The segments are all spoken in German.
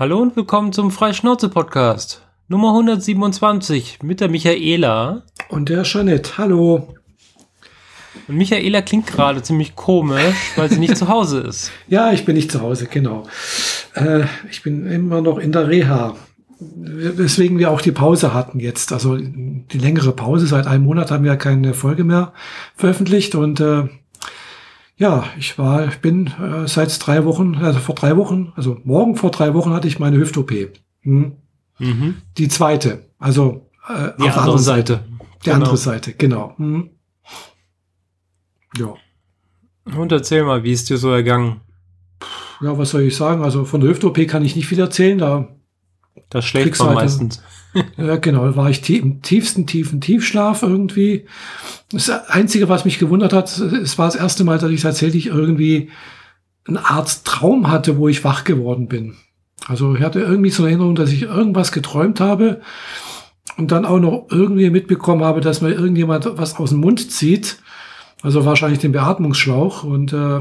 Hallo und willkommen zum Freischnauze-Podcast. Nummer 127 mit der Michaela. Und der Jeanette. Hallo. Und Michaela klingt gerade ziemlich komisch, weil sie nicht zu Hause ist. Ja, ich bin nicht zu Hause, genau. Äh, ich bin immer noch in der Reha. Weswegen wir auch die Pause hatten jetzt. Also die längere Pause. Seit einem Monat haben wir keine Folge mehr veröffentlicht. Und äh, ja, ich war, ich bin äh, seit drei Wochen, also vor drei Wochen, also morgen vor drei Wochen hatte ich meine Hüft-OP. Hm. Mhm. Die zweite. Also äh, die auf der anderen Seite. Seite. Die genau. andere Seite, genau. Hm. Ja. Und erzähl mal, wie ist dir so ergangen? Ja, was soll ich sagen? Also von der Hüft-OP kann ich nicht viel erzählen. Da das schlägt man meistens. ja, genau. War ich im tiefsten, tiefen Tiefschlaf irgendwie. Das Einzige, was mich gewundert hat, es war das erste Mal, dass ich tatsächlich irgendwie eine Art Traum hatte, wo ich wach geworden bin. Also ich hatte irgendwie so eine Erinnerung, dass ich irgendwas geträumt habe und dann auch noch irgendwie mitbekommen habe, dass mir irgendjemand was aus dem Mund zieht. Also wahrscheinlich den Beatmungsschlauch. Und äh,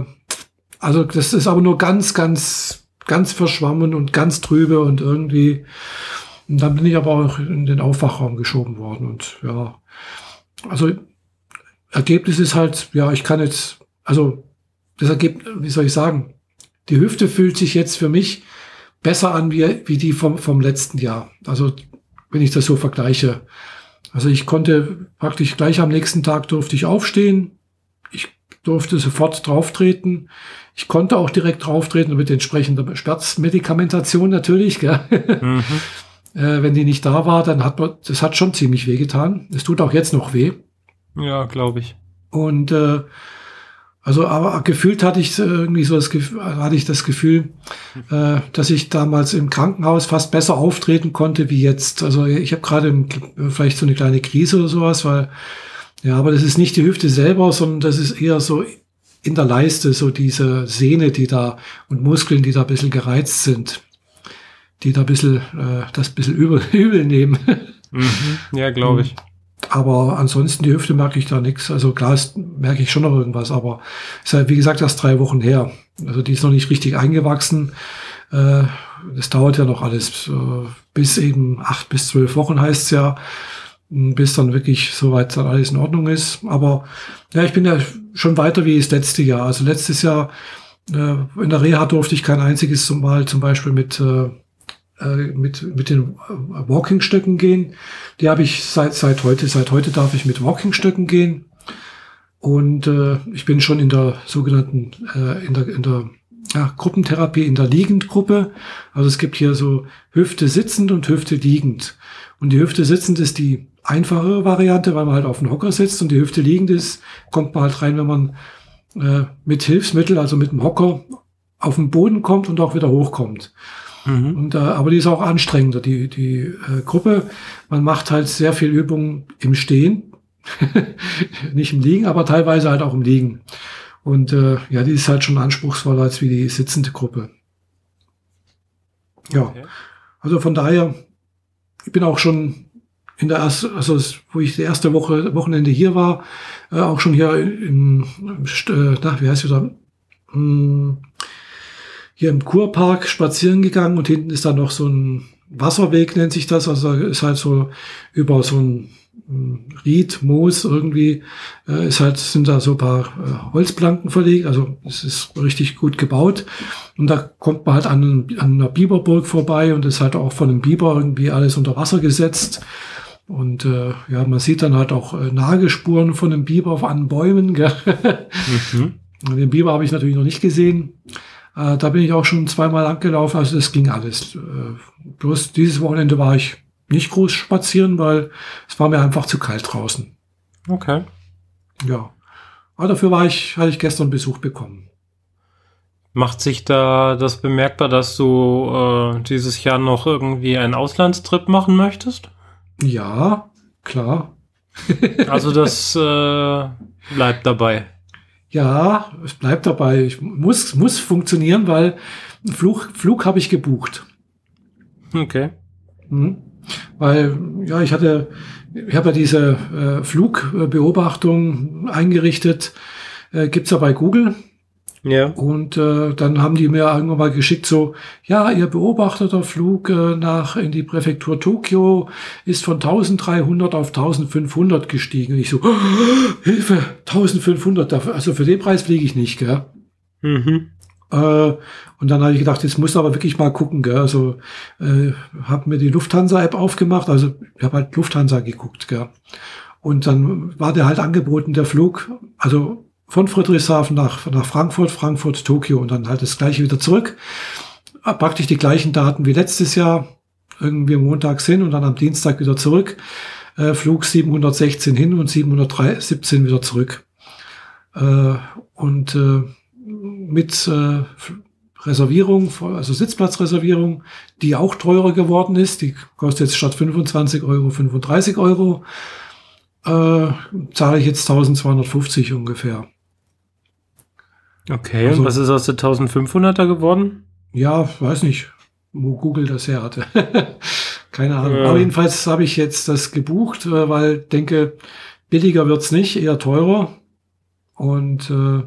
also das ist aber nur ganz, ganz, ganz verschwommen und ganz trübe und irgendwie. Und dann bin ich aber auch in den Aufwachraum geschoben worden. Und ja, also Ergebnis ist halt, ja, ich kann jetzt, also das Ergebnis, wie soll ich sagen, die Hüfte fühlt sich jetzt für mich besser an wie, wie die vom, vom letzten Jahr. Also wenn ich das so vergleiche. Also ich konnte praktisch gleich am nächsten Tag durfte ich aufstehen, durfte sofort drauftreten. Ich konnte auch direkt drauftreten mit entsprechender Schmerzmedikamentation natürlich. Gell? Mhm. äh, wenn die nicht da war, dann hat man, das hat schon ziemlich weh getan. Es tut auch jetzt noch weh. Ja, glaube ich. Und äh, also, aber gefühlt hatte ich irgendwie so das Gefühl, hatte ich das Gefühl, äh, dass ich damals im Krankenhaus fast besser auftreten konnte wie jetzt. Also ich habe gerade vielleicht so eine kleine Krise oder sowas, weil ja, aber das ist nicht die Hüfte selber, sondern das ist eher so in der Leiste, so diese Sehne, die da und Muskeln, die da ein bisschen gereizt sind, die da ein bisschen äh, das ein bisschen übel, übel nehmen. Mhm. Ja, glaube ich. Aber ansonsten die Hüfte merke ich da nichts. Also klar ist, merke ich schon noch irgendwas, aber ist halt, wie gesagt, erst drei Wochen her. Also die ist noch nicht richtig eingewachsen. Äh, das dauert ja noch alles äh, bis eben acht bis zwölf Wochen heißt es ja bis dann wirklich soweit dann alles in Ordnung ist. Aber ja, ich bin ja schon weiter wie das letzte Jahr. Also letztes Jahr äh, in der Reha durfte ich kein einziges Mal zum Beispiel mit äh mit mit den Walkingstöcken gehen. Die habe ich seit seit heute. Seit heute darf ich mit Walkingstöcken gehen. Und äh, ich bin schon in der sogenannten äh, in der in der ja, Gruppentherapie in der Liegendgruppe. Also es gibt hier so Hüfte sitzend und Hüfte liegend. Und die Hüfte sitzend ist die einfachere Variante, weil man halt auf dem Hocker sitzt und die Hüfte liegend ist, kommt man halt rein, wenn man äh, mit Hilfsmittel, also mit dem Hocker, auf den Boden kommt und auch wieder hochkommt. Mhm. Und, äh, aber die ist auch anstrengender, die, die äh, Gruppe. Man macht halt sehr viel Übung im Stehen, nicht im Liegen, aber teilweise halt auch im Liegen. Und äh, ja, die ist halt schon anspruchsvoller als wie die sitzende Gruppe. Ja, okay. also von daher, ich bin auch schon in der ersten, also wo ich die erste Woche, Wochenende hier war, äh, auch schon hier im, äh, na, wie heißt da, hm, hier im Kurpark spazieren gegangen und hinten ist da noch so ein Wasserweg, nennt sich das. Also ist halt so über so ein Ried, Moos irgendwie, äh, ist halt, sind da so ein paar äh, Holzplanken verlegt. Also es ist richtig gut gebaut. Und da kommt man halt an, an einer Biberburg vorbei und ist halt auch von einem Biber irgendwie alles unter Wasser gesetzt. Und äh, ja, man sieht dann halt auch äh, Nagespuren von dem Biber an Bäumen. Gell? Mhm. Den Biber habe ich natürlich noch nicht gesehen. Äh, da bin ich auch schon zweimal angelaufen, also das ging alles. Äh, bloß dieses Wochenende war ich nicht groß spazieren, weil es war mir einfach zu kalt draußen. Okay. Ja. Aber dafür war ich, hatte ich gestern Besuch bekommen. Macht sich da das bemerkbar, dass du äh, dieses Jahr noch irgendwie einen Auslandstrip machen möchtest? Ja, klar. also das äh, bleibt dabei. Ja, es bleibt dabei. Ich muss, muss funktionieren, weil Flug, Flug habe ich gebucht. Okay. Mhm. Weil, ja, ich hatte, ich habe ja diese äh, Flugbeobachtung eingerichtet, äh, gibt's ja bei Google. Ja. Und äh, dann haben die mir irgendwann mal geschickt, so, ja, ihr beobachteter Flug äh, nach in die Präfektur Tokio ist von 1300 auf 1500 gestiegen. Und ich so, oh, Hilfe, 1500, dafür, also für den Preis fliege ich nicht, gell? Mhm. Äh, und dann habe ich gedacht, jetzt muss aber wirklich mal gucken, gell? Also äh, habe mir die Lufthansa-App aufgemacht, also ich habe halt Lufthansa geguckt, gell? Und dann war der halt angeboten, der Flug, also von Friedrichshafen nach, nach Frankfurt, Frankfurt, Tokio und dann halt das gleiche wieder zurück. Praktisch die gleichen Daten wie letztes Jahr, irgendwie montags hin und dann am Dienstag wieder zurück. Äh, Flug 716 hin und 717 wieder zurück. Äh, und äh, mit äh, Reservierung, also Sitzplatzreservierung, die auch teurer geworden ist. Die kostet jetzt statt 25 Euro 35 Euro. Äh, zahle ich jetzt 1250 ungefähr. Okay, also, und was ist aus der 1500er geworden? Ja, weiß nicht, wo Google das her hatte. Keine Ahnung. Ja. Aber jedenfalls habe ich jetzt das gebucht, äh, weil denke, billiger wird's nicht, eher teurer. Und äh,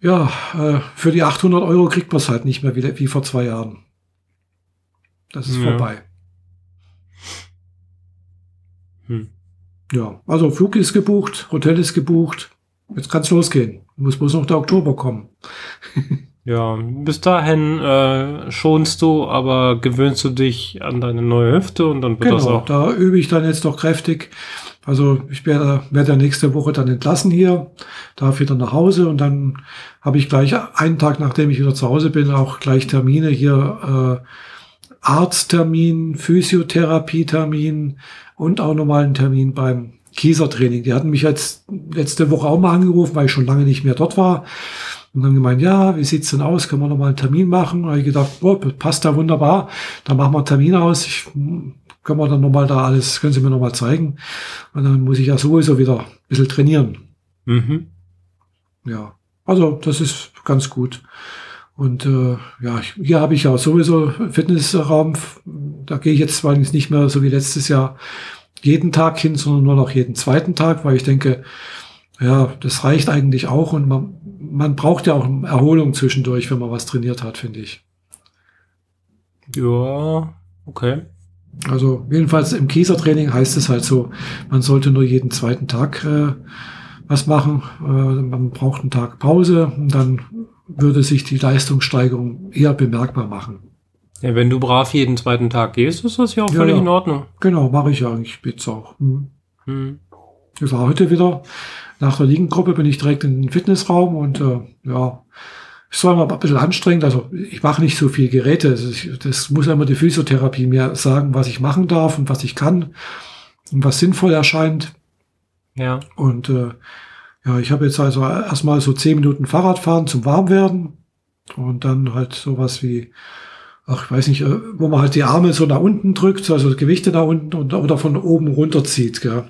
ja, äh, für die 800 Euro kriegt man es halt nicht mehr wie, wie vor zwei Jahren. Das ist ja. vorbei. Hm. Ja, also Flug ist gebucht, Hotel ist gebucht. Jetzt kann es losgehen. Muss bloß noch der Oktober kommen. ja, bis dahin äh, schonst du, aber gewöhnst du dich an deine neue Hüfte und dann wird genau, das auch. Da übe ich dann jetzt noch kräftig. Also ich werde, werde ja nächste Woche dann entlassen hier, darf wieder nach Hause und dann habe ich gleich einen Tag, nachdem ich wieder zu Hause bin, auch gleich Termine hier, äh, Arzttermin, Physiotherapietermin und auch nochmal einen Termin beim Kiesertraining. Die hatten mich jetzt letzte Woche auch mal angerufen, weil ich schon lange nicht mehr dort war. Und dann gemeint, ja, wie sieht's denn aus? Können wir noch mal einen Termin machen? Da habe ich gedacht, oh, passt da wunderbar. Dann machen wir einen Termin aus. Ich, können wir dann noch mal da alles, können Sie mir noch mal zeigen. Und dann muss ich ja sowieso wieder ein bisschen trainieren. Mhm. Ja, also das ist ganz gut. Und äh, ja, hier habe ich ja sowieso Fitnessraum. Da gehe ich jetzt zwar nicht mehr so wie letztes Jahr jeden Tag hin, sondern nur noch jeden zweiten Tag, weil ich denke, ja, das reicht eigentlich auch und man, man braucht ja auch Erholung zwischendurch, wenn man was trainiert hat, finde ich. Ja, okay. Also jedenfalls im Kiesertraining heißt es halt so, man sollte nur jeden zweiten Tag äh, was machen. Äh, man braucht einen Tag Pause und dann würde sich die Leistungssteigerung eher bemerkbar machen. Ja, wenn du brav jeden zweiten Tag gehst, ist das ja auch ja, völlig ja. in Ordnung. Genau, mache ich ja eigentlich jetzt auch. Hm. Hm. Ich war heute wieder nach der Liegengruppe, bin ich direkt in den Fitnessraum und äh, ja, es war mal ein bisschen anstrengend. Also ich mache nicht so viel Geräte. Das, ist, das muss immer die Physiotherapie mir sagen, was ich machen darf und was ich kann und was sinnvoll erscheint. Ja. Und äh, ja, ich habe jetzt also erstmal so zehn Minuten Fahrradfahren zum Warmwerden und dann halt sowas wie ach, ich weiß nicht, äh, wo man halt die Arme so nach unten drückt, also Gewichte nach unten und, oder von oben runterzieht, gell.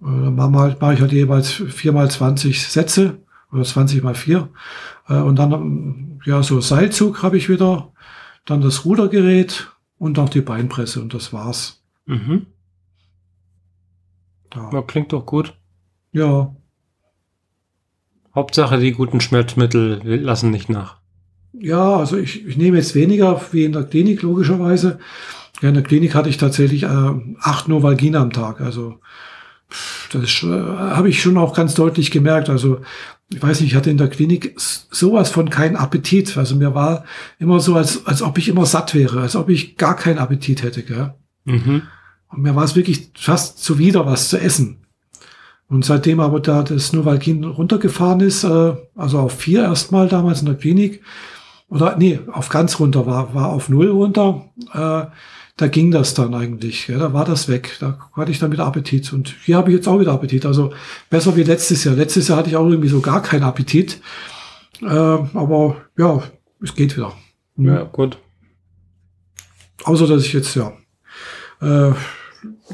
Äh, dann mache halt, mach ich halt jeweils vier mal 20 Sätze oder 20 mal vier. Äh, und dann, ja, so Seilzug habe ich wieder, dann das Rudergerät und auch die Beinpresse und das war's. Mhm. Ja. ja, klingt doch gut. Ja. Hauptsache, die guten Schmerzmittel lassen nicht nach. Ja, also ich, ich nehme jetzt weniger wie in der Klinik, logischerweise. Ja, in der Klinik hatte ich tatsächlich äh, acht Novalgin am Tag. Also das äh, habe ich schon auch ganz deutlich gemerkt. Also ich weiß nicht, ich hatte in der Klinik sowas von keinen Appetit. Also mir war immer so, als, als ob ich immer satt wäre, als ob ich gar keinen Appetit hätte. Gell? Mhm. Und mir war es wirklich fast zuwider, was zu essen. Und seitdem aber da das Novalgin runtergefahren ist, äh, also auf vier erstmal damals in der Klinik, oder nee, auf ganz runter war, war auf null runter. Äh, da ging das dann eigentlich. Ja, da war das weg. Da hatte ich dann wieder Appetit. Und hier habe ich jetzt auch wieder Appetit. Also besser wie letztes Jahr. Letztes Jahr hatte ich auch irgendwie so gar keinen Appetit. Äh, aber ja, es geht wieder. Hm. Ja, gut. Außer dass ich jetzt, ja. Äh,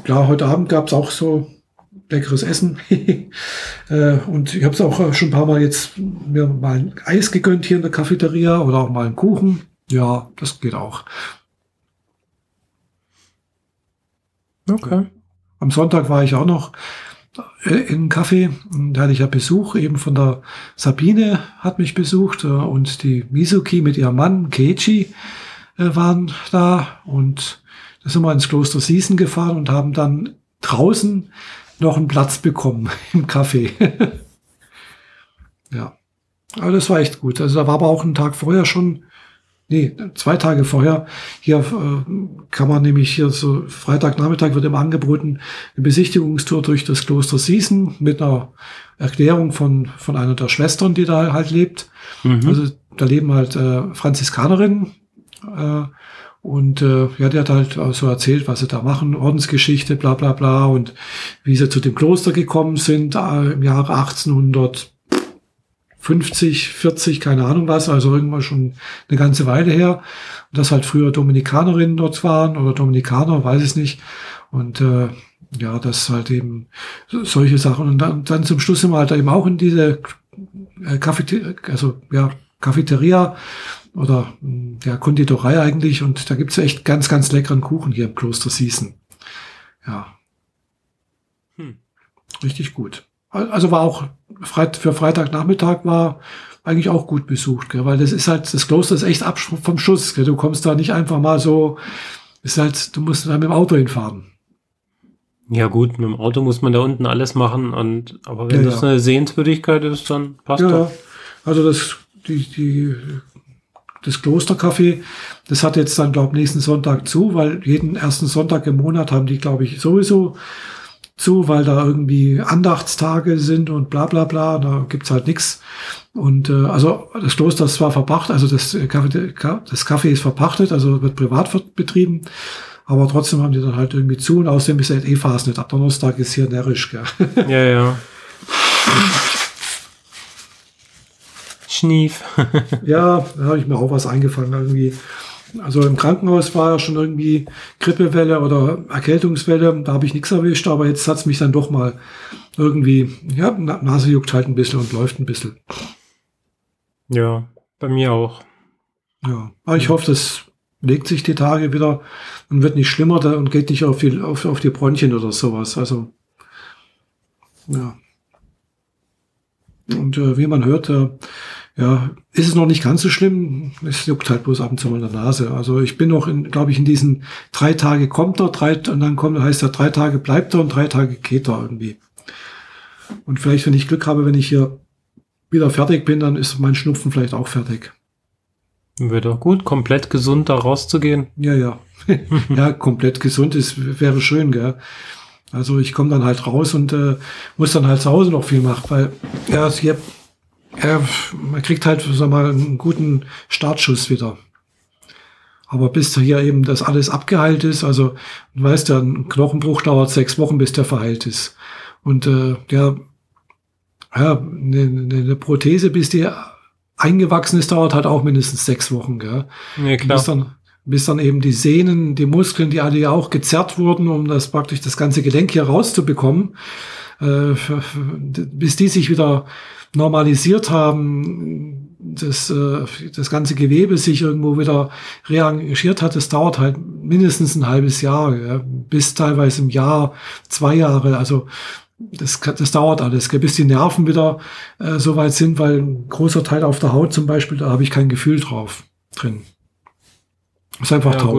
klar, heute Abend gab es auch so leckeres Essen. äh, und ich habe es auch schon ein paar Mal jetzt mir mal ein Eis gegönnt hier in der Cafeteria oder auch mal einen Kuchen. Ja, das geht auch. Okay. Am Sonntag war ich auch noch äh, in Kaffee. Da hatte ich ja Besuch eben von der Sabine hat mich besucht äh, und die Mizuki mit ihrem Mann Keiji äh, waren da und da sind wir ins Kloster Siesen gefahren und haben dann draußen noch einen Platz bekommen im Café. ja. Aber das war echt gut. Also da war aber auch einen Tag vorher schon, nee, zwei Tage vorher, hier äh, kann man nämlich hier so, Freitagnachmittag wird immer angeboten, eine Besichtigungstour durch das Kloster Siesen mit einer Erklärung von, von einer der Schwestern, die da halt lebt. Mhm. Also da leben halt äh, Franziskanerinnen, äh, und äh, ja, der hat halt so erzählt, was sie da machen, Ordensgeschichte, bla bla bla und wie sie zu dem Kloster gekommen sind äh, im Jahre 1850, 40, keine Ahnung was, also irgendwann schon eine ganze Weile her. Und dass halt früher Dominikanerinnen dort waren oder Dominikaner, weiß ich nicht. Und äh, ja, das halt eben solche Sachen. Und dann, dann zum Schluss sind wir halt eben auch in diese äh, Cafeteria, also ja, Cafeteria oder der hm, Konditorei eigentlich. Und da gibt's echt ganz, ganz leckeren Kuchen hier im Kloster Siesen. Ja. Hm. Richtig gut. Also war auch für Freitagnachmittag war eigentlich auch gut besucht, gell? weil das ist halt, das Kloster ist echt ab vom Schuss. Gell? Du kommst da nicht einfach mal so, ist halt, du musst da mit dem Auto hinfahren. Ja gut, mit dem Auto muss man da unten alles machen und aber wenn ja, das ja. eine Sehenswürdigkeit ist, dann passt ja, doch. Also das, die, die das Klostercafé, das hat jetzt dann, glaube ich, nächsten Sonntag zu, weil jeden ersten Sonntag im Monat haben die, glaube ich, sowieso zu, weil da irgendwie Andachtstage sind und bla bla bla, da gibt's halt nix. Und äh, also das Kloster ist zwar verpachtet, also das Café, das Café ist verpachtet, also wird privat betrieben, aber trotzdem haben die dann halt irgendwie zu und außerdem ist halt eh Fasnet. Ab Donnerstag ist hier närrisch, gell? Ja, ja. Schnief. ja, da habe ich mir auch was eingefangen irgendwie. Also im Krankenhaus war ja schon irgendwie Grippewelle oder Erkältungswelle. Da habe ich nichts erwischt, aber jetzt hat es mich dann doch mal irgendwie, ja, Nase juckt halt ein bisschen und läuft ein bisschen. Ja, bei mir auch. Ja, aber ich hoffe, das legt sich die Tage wieder und wird nicht schlimmer und geht nicht auf die, auf, auf die Bronchien oder sowas. Also, ja. Und äh, wie man hört, äh, ja, ist es noch nicht ganz so schlimm. Es juckt halt bloß ab und zu mal in der Nase. Also ich bin noch, glaube ich, in diesen drei Tage kommt er, drei, und dann kommt, heißt er, drei Tage bleibt er und drei Tage geht er irgendwie. Und vielleicht, wenn ich Glück habe, wenn ich hier wieder fertig bin, dann ist mein Schnupfen vielleicht auch fertig. Wäre doch gut, komplett gesund da rauszugehen. Ja, ja. ja, komplett gesund ist, wäre schön, gell. Also ich komme dann halt raus und äh, muss dann halt zu Hause noch viel machen, weil ja, hier, ja, man kriegt halt sag mal einen guten Startschuss wieder. Aber bis hier eben das alles abgeheilt ist, also du weißt ja, ein Knochenbruch dauert sechs Wochen, bis der verheilt ist. Und äh, ja, ja eine, eine Prothese, bis die eingewachsen ist, dauert halt auch mindestens sechs Wochen. Gell? Ja, klar. Bis dann, bis dann eben die Sehnen, die Muskeln, die alle ja auch gezerrt wurden, um das praktisch das ganze Gelenk hier rauszubekommen, äh, bis die sich wieder normalisiert haben, das, äh, das ganze Gewebe sich irgendwo wieder rearrangiert hat, das dauert halt mindestens ein halbes Jahr, ja, bis teilweise im Jahr, zwei Jahre. Also das, das dauert alles, bis die Nerven wieder äh, so weit sind, weil ein großer Teil auf der Haut zum Beispiel, da habe ich kein Gefühl drauf drin. Ist einfach ja, taub.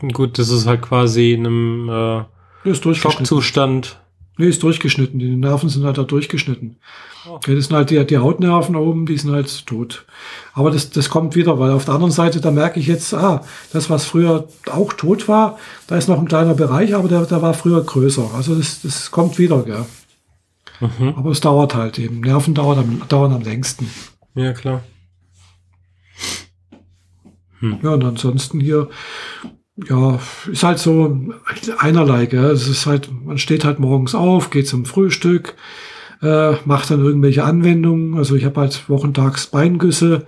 Gut. gut, das ist halt quasi in einem äh, Schockzustand. Nee, ist durchgeschnitten. Die Nerven sind halt da durchgeschnitten. Oh. Okay, das sind halt die, die Hautnerven oben, die sind halt tot. Aber das, das kommt wieder, weil auf der anderen Seite, da merke ich jetzt, ah, das, was früher auch tot war, da ist noch ein kleiner Bereich, aber der, der war früher größer. Also das, das kommt wieder, gell. Mhm. Aber es dauert halt eben. Nerven dauern am, dauern am längsten. Ja, klar. Hm. Ja, und ansonsten hier, ja, ist halt so einerlei, gell? Es ist halt, man steht halt morgens auf, geht zum Frühstück, äh, macht dann irgendwelche Anwendungen. Also ich habe halt wochentags Beingüsse,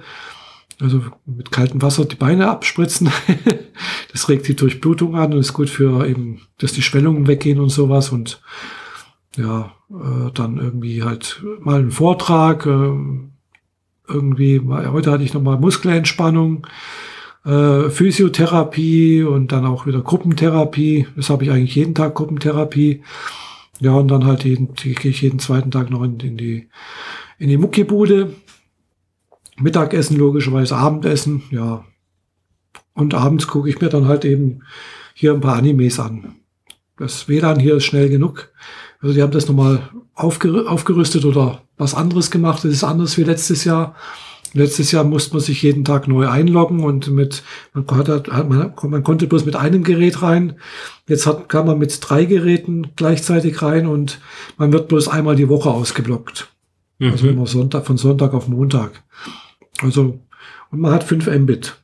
also mit kaltem Wasser die Beine abspritzen. das regt die Durchblutung an und ist gut für eben, dass die Schwellungen weggehen und sowas. Und ja, äh, dann irgendwie halt mal einen Vortrag. Äh, irgendwie, heute hatte ich nochmal Muskelentspannung äh, Physiotherapie und dann auch wieder Gruppentherapie. Das habe ich eigentlich jeden Tag Gruppentherapie. Ja, und dann halt jeden, gehe ich jeden zweiten Tag noch in, in die, in die Muckibude. Mittagessen, logischerweise Abendessen, ja. Und abends gucke ich mir dann halt eben hier ein paar Animes an. Das WLAN hier ist schnell genug. Also die haben das nochmal aufger aufgerüstet oder was anderes gemacht. Das ist anders wie letztes Jahr. Letztes Jahr musste man sich jeden Tag neu einloggen und mit, man, konnte, man, man konnte bloß mit einem Gerät rein. Jetzt hat, kann man mit drei Geräten gleichzeitig rein und man wird bloß einmal die Woche ausgeblockt. Mhm. Also immer Sonntag, von Sonntag auf Montag. Also, und man hat 5 Mbit.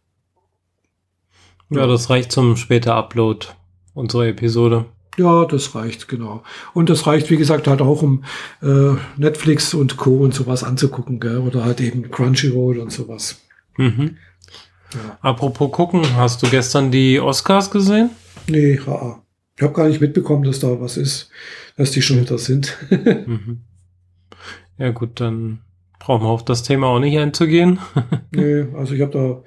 Ja, das reicht zum später Upload unserer Episode. Ja, das reicht, genau. Und das reicht, wie gesagt, halt auch, um äh, Netflix und Co. und sowas anzugucken, gell? oder halt eben Crunchyroll und sowas. Mhm. Ja. Apropos gucken, hast du gestern die Oscars gesehen? Nee, haha. Ich habe gar nicht mitbekommen, dass da was ist, dass die schon wieder sind. mhm. Ja gut, dann brauchen wir auf das Thema auch nicht einzugehen. nee, also ich habe da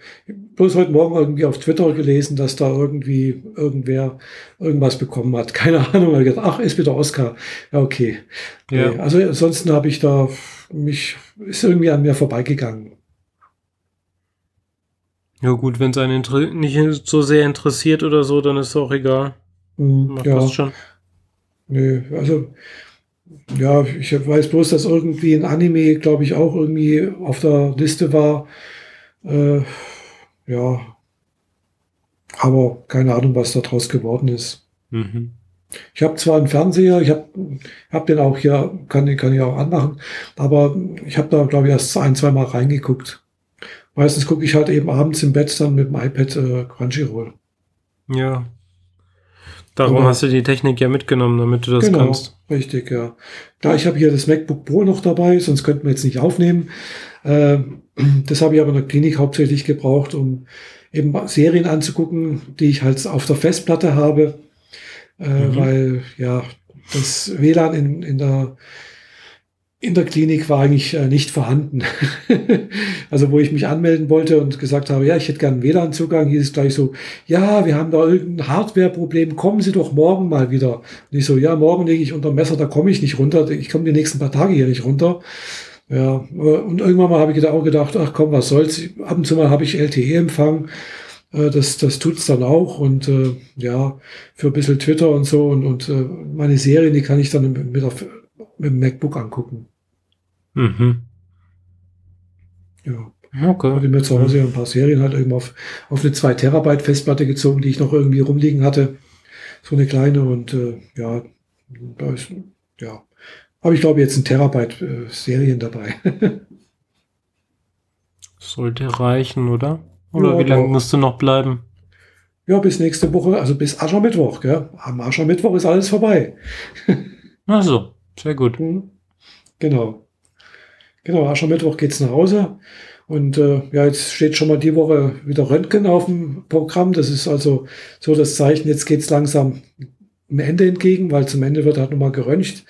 bloß heute Morgen irgendwie auf Twitter gelesen, dass da irgendwie irgendwer irgendwas bekommen hat. Keine Ahnung. Ich gedacht, ach, ist wieder Oscar. Ja, okay. Ja. Nee, also ansonsten habe ich da mich, ist irgendwie an mir vorbeigegangen. Ja gut, wenn es einen nicht so sehr interessiert oder so, dann ist es auch egal. Macht ja. das schon. Nee, also ja, ich weiß bloß, dass irgendwie ein Anime, glaube ich, auch irgendwie auf der Liste war. Äh, ja. Aber keine Ahnung, was da draus geworden ist. Mhm. Ich habe zwar einen Fernseher, ich habe hab den auch hier, kann, kann ich auch anmachen, aber ich habe da, glaube ich, erst ein, zwei Mal reingeguckt. Meistens gucke ich halt eben abends im Bett dann mit dem iPad äh, Crunchyroll. Ja, Darum Aber, hast du die Technik ja mitgenommen, damit du das genau, kannst. Richtig, ja. Da ich habe hier das MacBook Pro noch dabei, sonst könnten wir jetzt nicht aufnehmen. Äh, das habe ich aber in der Klinik hauptsächlich gebraucht, um eben Serien anzugucken, die ich halt auf der Festplatte habe, äh, mhm. weil ja das WLAN in, in der in der Klinik war eigentlich äh, nicht vorhanden. also wo ich mich anmelden wollte und gesagt habe, ja, ich hätte gerne WLAN-Zugang, hieß es gleich so, ja, wir haben da irgendein Hardware-Problem, kommen Sie doch morgen mal wieder. Und ich so, ja, morgen lege ich unter Messer, da komme ich nicht runter, ich komme die nächsten paar Tage hier nicht runter. Ja, und irgendwann mal habe ich auch gedacht, ach komm, was soll's, ab und zu mal habe ich LTE-Empfang, äh, das, das tut's dann auch und äh, ja, für ein bisschen Twitter und so und, und äh, meine Serien, die kann ich dann mit der mit dem MacBook angucken. Mhm. Ja. Okay. Habe mir zu Hause ein paar Serien halt eben auf, auf eine 2 Terabyte Festplatte gezogen, die ich noch irgendwie rumliegen hatte. So eine kleine und äh, ja, da ist, ja, habe ich glaube jetzt ein Terabyte äh, Serien dabei. Sollte reichen, oder? Oder ja, wie lange musst du noch bleiben? Ja, bis nächste Woche, also bis Aschermittwoch, gell? Am Aschermittwoch ist alles vorbei. Ach so. Sehr gut. Mhm. Genau. Genau, Aschermittwoch geht's nach Hause. Und äh, ja, jetzt steht schon mal die Woche wieder Röntgen auf dem Programm. Das ist also so das Zeichen, jetzt geht's langsam dem Ende entgegen, weil zum Ende wird halt nochmal geröntgt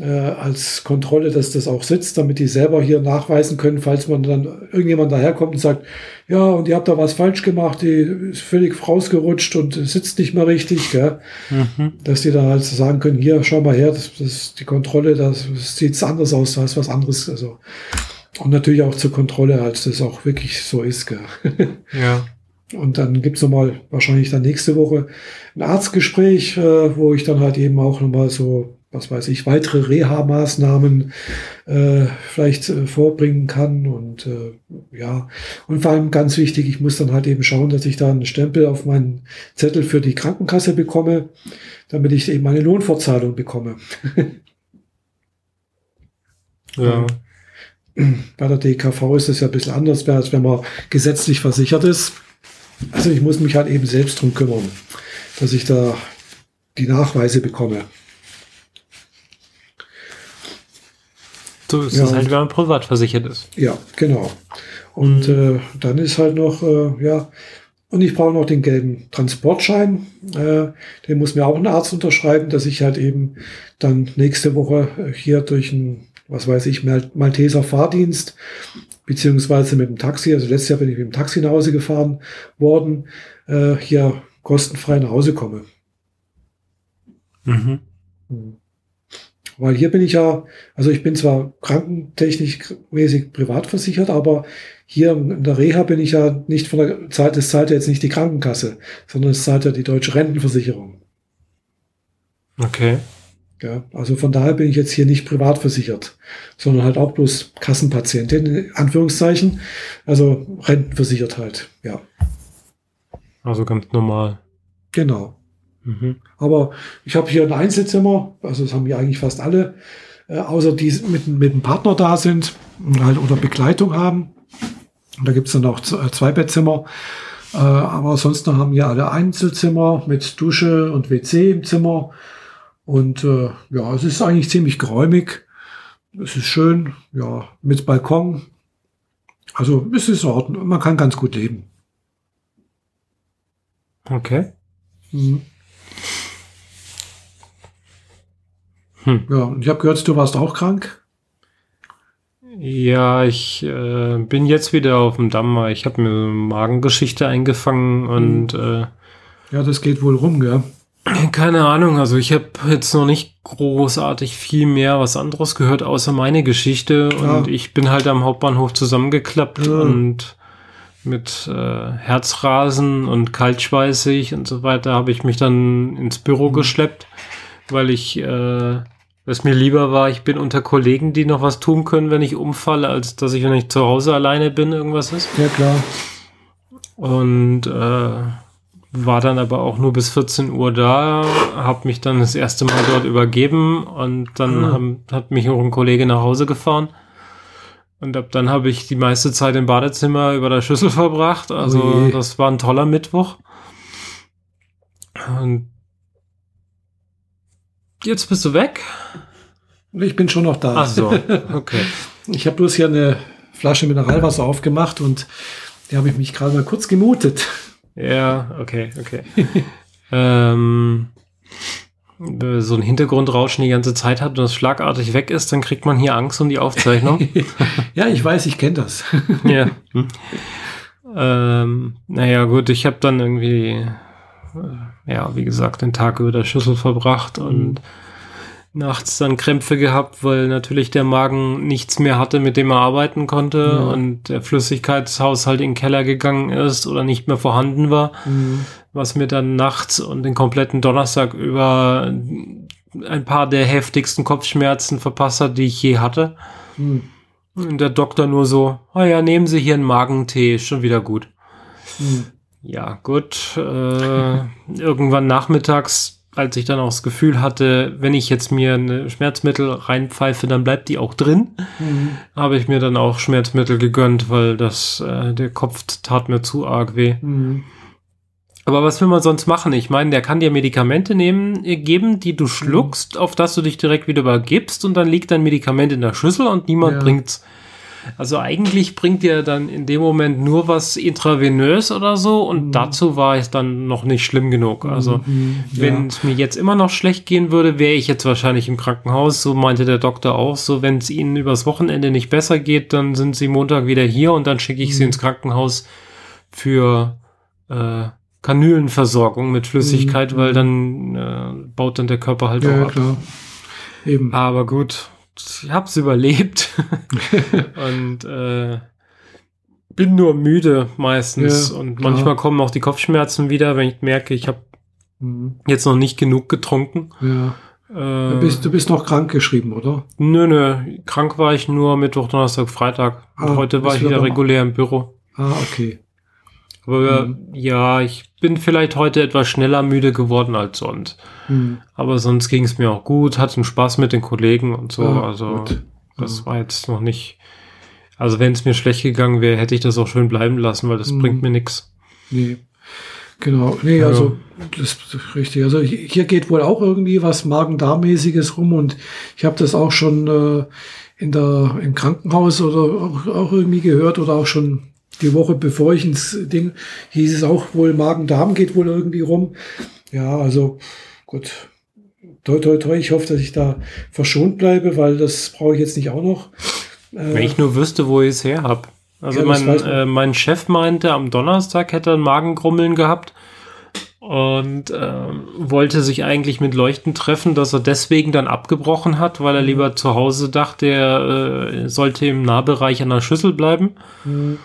als Kontrolle, dass das auch sitzt, damit die selber hier nachweisen können, falls man dann irgendjemand daherkommt und sagt, ja, und ihr habt da was falsch gemacht, die ist völlig rausgerutscht und sitzt nicht mehr richtig, gell? Mhm. dass die da halt sagen können, hier, schau mal her, das, das die Kontrolle, das, das sieht anders aus, da ist was anderes, also und natürlich auch zur Kontrolle, als das auch wirklich so ist. Gell? Ja. Und dann gibt's noch mal wahrscheinlich dann nächste Woche ein Arztgespräch, äh, wo ich dann halt eben auch noch mal so was weiß ich, weitere Reha-Maßnahmen äh, vielleicht äh, vorbringen kann. Und äh, ja, und vor allem ganz wichtig, ich muss dann halt eben schauen, dass ich da einen Stempel auf meinen Zettel für die Krankenkasse bekomme, damit ich eben meine Lohnfortzahlung bekomme. ja. Bei der DKV ist es ja ein bisschen anders, als wenn man gesetzlich versichert ist. Also ich muss mich halt eben selbst drum kümmern, dass ich da die Nachweise bekomme. So ist ja, es halt, wenn man privat versichert ist. Ja, genau. Und mhm. äh, dann ist halt noch, äh, ja, und ich brauche noch den gelben Transportschein. Äh, den muss mir auch ein Arzt unterschreiben, dass ich halt eben dann nächste Woche hier durch einen, was weiß ich, Mal Malteser Fahrdienst, beziehungsweise mit dem Taxi, also letztes Jahr bin ich mit dem Taxi nach Hause gefahren worden, äh, hier kostenfrei nach Hause komme. Mhm. mhm. Weil hier bin ich ja, also ich bin zwar krankentechnikmäßig privat versichert, aber hier in der Reha bin ich ja nicht von der Zeit, das zahlt ja jetzt nicht die Krankenkasse, sondern es zahlt ja die deutsche Rentenversicherung. Okay. Ja, also von daher bin ich jetzt hier nicht privat versichert, sondern halt auch bloß Kassenpatientin, in Anführungszeichen. Also rentenversichert halt, ja. Also ganz normal. Genau. Mhm. Aber ich habe hier ein Einzelzimmer, also das haben hier eigentlich fast alle, äh, außer die mit, mit einem Partner da sind halt, oder Begleitung haben. Und da gibt's dann auch äh, zwei Bettzimmer. Äh, aber sonst haben wir alle Einzelzimmer mit Dusche und WC im Zimmer. Und äh, ja, es ist eigentlich ziemlich geräumig. Es ist schön, ja, mit Balkon. Also es ist in Ordnung. Man kann ganz gut leben. Okay. Mhm. Hm. Ja, und ich habe gehört, du warst auch krank. Ja, ich äh, bin jetzt wieder auf dem Damm. Ich habe mir Magengeschichte eingefangen und hm. äh, ja, das geht wohl rum, gell? Keine Ahnung, also ich habe jetzt noch nicht großartig viel mehr was anderes gehört, außer meine Geschichte. Ja. Und ich bin halt am Hauptbahnhof zusammengeklappt ja. und mit äh, Herzrasen und kaltschweißig und so weiter habe ich mich dann ins Büro mhm. geschleppt, weil ich äh, es mir lieber war, ich bin unter Kollegen, die noch was tun können, wenn ich umfalle, als dass ich, wenn ich zu Hause alleine bin, irgendwas ist. Ja, klar. Und äh, war dann aber auch nur bis 14 Uhr da, habe mich dann das erste Mal dort übergeben und dann mhm. haben, hat mich auch ein Kollege nach Hause gefahren. Und ab dann habe ich die meiste Zeit im Badezimmer über der Schüssel verbracht. Also Ui. das war ein toller Mittwoch. Und jetzt bist du weg? Ich bin schon noch da. Ach so, okay. ich habe bloß hier eine Flasche Mineralwasser aufgemacht und die habe ich mich gerade mal kurz gemutet. Ja, okay, okay. ähm, so ein Hintergrundrauschen die ganze Zeit hat und das schlagartig weg ist, dann kriegt man hier Angst um die Aufzeichnung. ja, ich weiß, ich kenne das. ja. Hm. Ähm, naja, gut, ich habe dann irgendwie, äh, ja, wie gesagt, den Tag über der Schüssel verbracht und mhm nachts dann Krämpfe gehabt, weil natürlich der Magen nichts mehr hatte, mit dem er arbeiten konnte ja. und der Flüssigkeitshaushalt in den Keller gegangen ist oder nicht mehr vorhanden war, mhm. was mir dann nachts und den kompletten Donnerstag über ein paar der heftigsten Kopfschmerzen verpasst hat, die ich je hatte. Mhm. Und der Doktor nur so, oh ja, nehmen Sie hier einen Magentee, ist schon wieder gut. Mhm. Ja, gut. Äh, irgendwann nachmittags als ich dann auch das Gefühl hatte, wenn ich jetzt mir eine Schmerzmittel reinpfeife, dann bleibt die auch drin, mhm. habe ich mir dann auch Schmerzmittel gegönnt, weil das äh, der Kopf tat mir zu arg weh. Mhm. Aber was will man sonst machen? Ich meine, der kann dir Medikamente nehmen, äh, geben, die du mhm. schluckst, mhm. auf das du dich direkt wieder übergibst und dann liegt dein Medikament in der Schüssel und niemand ja. bringt's also eigentlich bringt dir dann in dem Moment nur was intravenös oder so und mhm. dazu war es dann noch nicht schlimm genug. Also mhm, ja. wenn es mir jetzt immer noch schlecht gehen würde, wäre ich jetzt wahrscheinlich im Krankenhaus. So meinte der Doktor auch. So wenn es ihnen übers Wochenende nicht besser geht, dann sind sie Montag wieder hier und dann schicke ich mhm. sie ins Krankenhaus für äh, Kanülenversorgung mit Flüssigkeit, weil mhm. dann äh, baut dann der Körper halt ja, auch ab. Klar. Eben. Aber gut, ich hab's überlebt und äh, bin nur müde meistens ja, und manchmal kommen auch die Kopfschmerzen wieder, wenn ich merke, ich habe mhm. jetzt noch nicht genug getrunken. Ja. Äh, du, bist, du bist noch krank geschrieben, oder? Nö, nö. Krank war ich nur Mittwoch, Donnerstag, Freitag. Ah, heute war ich wieder regulär im Büro. Ah, okay. Aber mhm. ja, ich bin vielleicht heute etwas schneller müde geworden als sonst. Mhm. Aber sonst ging es mir auch gut, hatte einen Spaß mit den Kollegen und so. Ah, also gut. das mhm. war jetzt noch nicht. Also wenn es mir schlecht gegangen wäre, hätte ich das auch schön bleiben lassen, weil das mhm. bringt mir nichts. Nee. Genau, nee, also das ist richtig. Also hier geht wohl auch irgendwie was Magen-Darm-mäßiges rum und ich habe das auch schon äh, in der im Krankenhaus oder auch, auch irgendwie gehört oder auch schon die Woche bevor ich ins Ding, hieß es auch wohl, Magen-Darm geht wohl irgendwie rum. Ja, also gut. Toi, toi, toi. Ich hoffe, dass ich da verschont bleibe, weil das brauche ich jetzt nicht auch noch. Äh, Wenn ich nur wüsste, wo ich es her habe. Also ja, mein, äh, mein Chef meinte, am Donnerstag hätte er ein Magengrummeln gehabt. und äh, wollte sich eigentlich mit Leuchten treffen, dass er deswegen dann abgebrochen hat, weil er lieber zu Hause dachte, er äh, sollte im Nahbereich an der Schüssel bleiben. Mhm.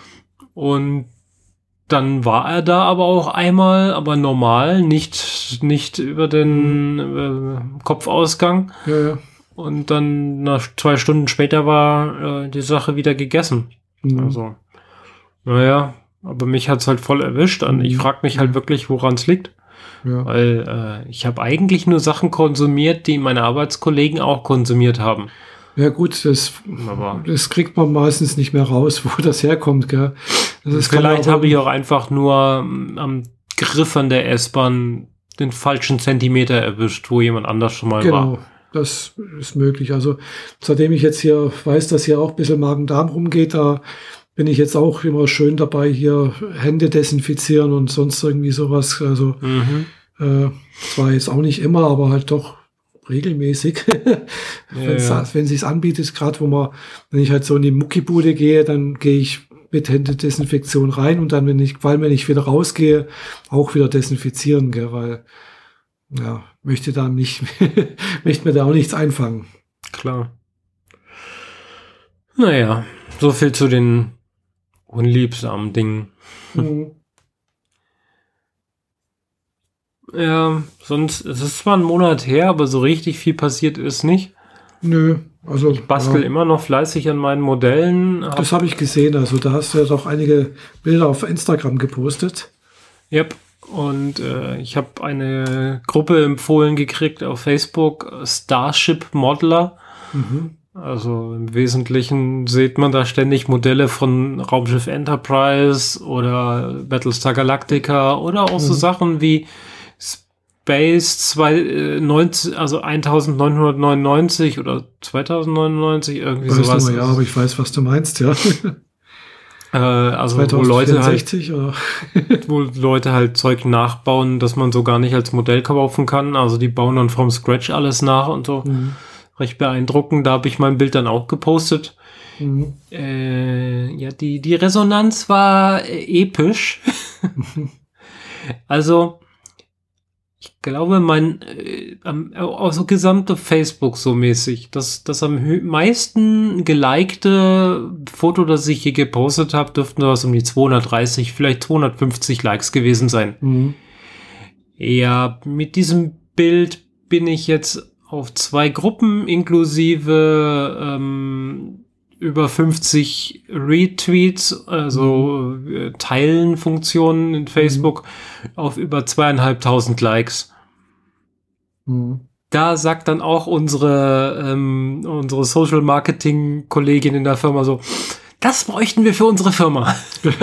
Und dann war er da aber auch einmal, aber normal, nicht, nicht über den äh, Kopfausgang. Ja, ja. Und dann nach zwei Stunden später war äh, die Sache wieder gegessen. Mhm. Also, naja, aber mich hat's halt voll erwischt. Und ich frage mich halt wirklich, woran es liegt. ja. Weil äh, ich habe eigentlich nur Sachen konsumiert, die meine Arbeitskollegen auch konsumiert haben. ja gut, das, Aber das kriegt man meistens nicht mehr raus, wo das herkommt. Gell? Das ist vielleicht habe ich auch einfach nur ähm, am Griff an der S-Bahn den falschen Zentimeter erwischt, wo jemand anders schon mal Genau, war. das ist möglich. Also seitdem ich jetzt hier weiß, dass hier auch ein bisschen Magen-Darm rumgeht, da bin ich jetzt auch immer schön dabei, hier Hände desinfizieren und sonst irgendwie sowas. Also Mhm. äh, zwar jetzt auch nicht immer, aber halt doch regelmäßig. Wenn's, ja. Wenn sich's anbietet, gerade wo man, wenn ich halt so in die Muckibude gehe, dann gehe ich mit Händedesinfektion rein und dann, wenn ich, weil wenn ich wieder rausgehe, auch wieder desinfizieren, gell, weil ja, möchte da nicht, möchte mir da auch nichts einfangen. Klar. Naja, so viel zu den unliebsamen Dingen. Mhm. Ja, sonst, es ist zwar ein Monat her, aber so richtig viel passiert ist nicht. Nö, also Ich bastel ja, immer noch fleißig an meinen Modellen. Hab, das habe ich gesehen. Also da hast du ja doch einige Bilder auf Instagram gepostet. yep. Und äh, ich habe eine Gruppe empfohlen gekriegt auf Facebook, Starship Modeler. Mhm. Also im Wesentlichen sieht man da ständig Modelle von Raumschiff Enterprise oder Battlestar Galactica oder auch so Mhm. Sachen wie Space 2, äh, 19, also 1999 oder 2099, irgendwie Weiß sowas. mehr, ja, aber ich weiß, was du meinst, ja. äh, also wo Leute halt 2064 wo Leute halt Zeug nachbauen, das man so gar nicht als Modell kaufen kann. Also die bauen dann vom Scratch alles nach und so. Mhm. Recht beeindruckend. Da habe ich mein Bild dann auch gepostet. Mhm. Äh, ja, die, die Resonanz war äh, episch. also, ich glaube, mein, äh, also gesamte Facebook so mäßig, das, das am meisten gelikte Foto, das ich je gepostet habe, dürften was um die 230, vielleicht 250 Likes gewesen sein. Mhm. Ja, mit diesem Bild bin ich jetzt auf zwei Gruppen inklusive ähm, über 50 Retweets, also äh, Teilen-Funktionen in Facebook, auf über zweieinhalbtausend Likes. Mhm. Da sagt dann auch unsere, ähm, unsere Social Marketing Kollegin in der Firma so, das bräuchten wir für unsere Firma.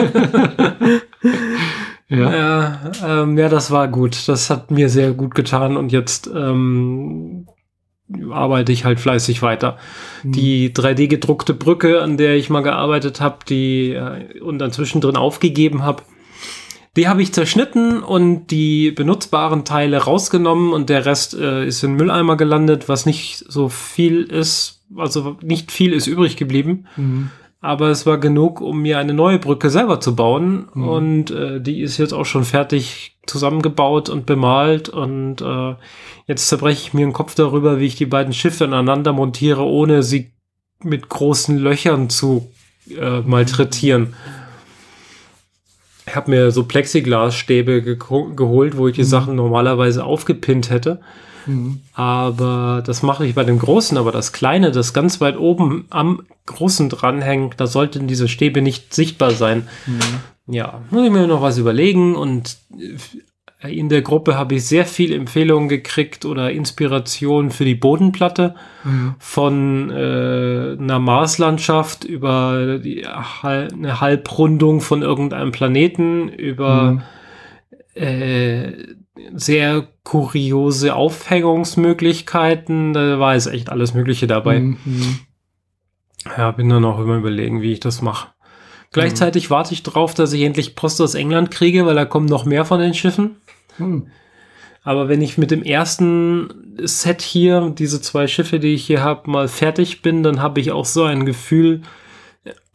Ja. Ja, ähm, ja, das war gut. Das hat mir sehr gut getan und jetzt ähm, arbeite ich halt fleißig weiter. Mhm. Die 3D gedruckte Brücke, an der ich mal gearbeitet habe, die äh, und dann zwischendrin aufgegeben habe, die habe ich zerschnitten und die benutzbaren Teile rausgenommen und der Rest äh, ist in Mülleimer gelandet, was nicht so viel ist, also nicht viel ist übrig geblieben. Mhm. Aber es war genug, um mir eine neue Brücke selber zu bauen. Mhm. Und äh, die ist jetzt auch schon fertig zusammengebaut und bemalt. Und äh, jetzt zerbreche ich mir den Kopf darüber, wie ich die beiden Schiffe aneinander montiere, ohne sie mit großen Löchern zu äh, malträtieren. Ich habe mir so Plexiglasstäbe geko- geholt, wo ich die Mhm. Sachen normalerweise aufgepinnt hätte. Mhm. Aber das mache ich bei dem Großen, aber das Kleine, das ganz weit oben am Großen dranhängt, da sollten diese Stäbe nicht sichtbar sein. Mhm. Ja, muss ich mir noch was überlegen und äh, in der Gruppe habe ich sehr viel Empfehlungen gekriegt oder Inspiration für die Bodenplatte Ja. von äh, einer Marslandschaft über die, eine Halbrundung von irgendeinem Planeten über Mhm. äh, sehr kuriose Aufhängungsmöglichkeiten. Da war jetzt echt alles Mögliche dabei. Mhm. Mhm. Ja, bin dann auch immer überlegen, wie ich das mache. Gleichzeitig warte ich drauf, dass ich endlich Post aus England kriege, weil da kommen noch mehr von den Schiffen. Mhm. Aber wenn ich mit dem ersten Set hier, diese zwei Schiffe, die ich hier habe, mal fertig bin, dann habe ich auch so ein Gefühl,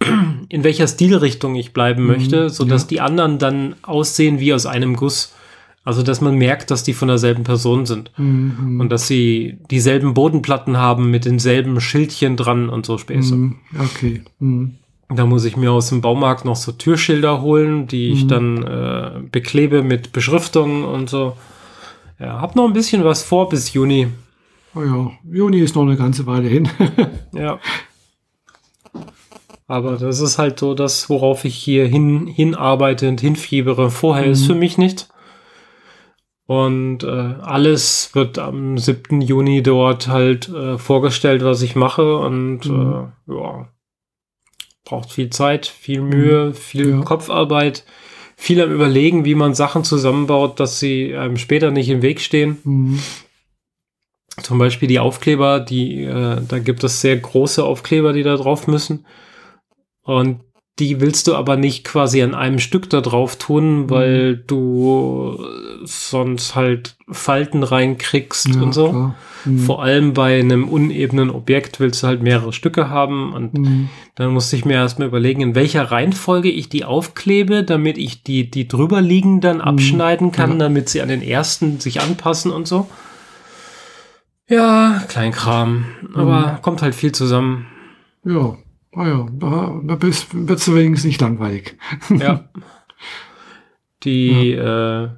in welcher Stilrichtung ich bleiben Mhm, möchte, so dass ja. die anderen dann aussehen wie aus einem Guss. Also, dass man merkt, dass die von derselben Person sind. Mhm. Und dass sie dieselben Bodenplatten haben mit denselben Schildchen dran und so Späße. Mhm. Okay. Mhm. Da muss ich mir aus dem Baumarkt noch so Türschilder holen, die ich Mhm. dann äh, beklebe mit Beschriftung und so. Ja, hab noch ein bisschen was vor bis Juni. Oh ja, Juni ist noch eine ganze Weile hin. Ja. Aber das ist halt so das, worauf ich hier hin, hinarbeite und hinfiebere. Vorher ist Mhm. für mich nicht. Und äh, alles wird am 7. Juni dort halt äh, vorgestellt, was ich mache. Und Mhm. äh, ja, braucht viel Zeit, viel Mühe, viel Ja. Kopfarbeit, viel am Überlegen, wie man Sachen zusammenbaut, dass sie einem später nicht im Weg stehen. Mhm. Zum Beispiel die Aufkleber, die, äh, da gibt es sehr große Aufkleber, die da drauf müssen. Und die willst du aber nicht quasi an einem Stück da drauf tun, weil du sonst halt Falten reinkriegst Ja, und so. Mhm. Vor allem bei einem unebenen Objekt willst du halt mehrere Stücke haben und Mhm. dann musste ich mir erstmal überlegen, in welcher Reihenfolge ich die aufklebe, damit ich die, die drüber liegen dann abschneiden kann, Ja. damit sie an den ersten sich anpassen und so. Ja, Kleinkram. Aber kommt halt viel zusammen. Ja, ah ja, da, da bist, wird's wenigstens nicht langweilig. Ja. Die, äh,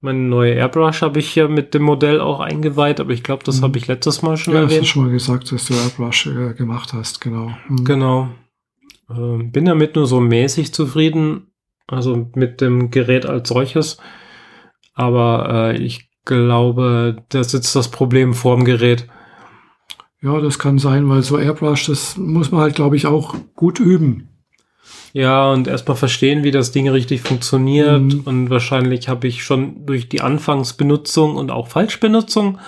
meine neue Airbrush habe ich ja mit dem Modell auch eingeweiht, aber ich glaube, das Mhm. habe ich letztes Mal schon Ja, hast du erwähnt. schon mal gesagt, dass du Airbrush äh, gemacht hast, genau. Mhm. Genau. Ähm, bin damit nur so mäßig zufrieden, also mit dem Gerät als solches. Aber äh, ich glaube, da sitzt das Problem vorm Gerät. Ja, das kann sein, weil so Airbrush, das muss man halt, glaube ich, auch gut üben. Ja, und erstmal verstehen, wie das Ding richtig funktioniert. Mhm. Und wahrscheinlich habe ich schon durch die Anfangsbenutzung und auch Falschbenutzung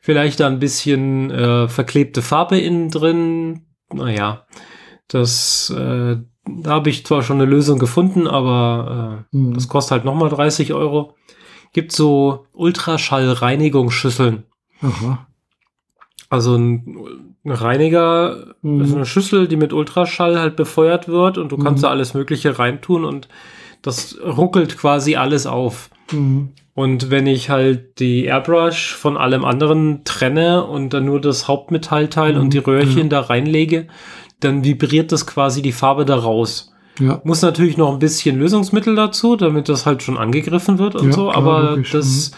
vielleicht da ein bisschen äh, verklebte Farbe innen drin. Naja, das, äh, da habe ich zwar schon eine Lösung gefunden, aber äh, Mhm. das kostet halt nochmal 30 Euro. Gibt so Ultraschallreinigungsschüsseln. Aha. Also ein, ein Reiniger, Mhm. ist eine Schüssel, die mit Ultraschall halt befeuert wird und du kannst Mhm. da alles Mögliche reintun und das ruckelt quasi alles auf. Mhm. Und wenn ich halt die Airbrush von allem anderen trenne und dann nur das Hauptmetallteil Mhm, und die Röhrchen ja. da reinlege, dann vibriert das quasi die Farbe da raus. Ja, Muss natürlich noch ein bisschen Lösungsmittel dazu, damit das halt schon angegriffen wird und Ja, so, klar, aber logisch, das,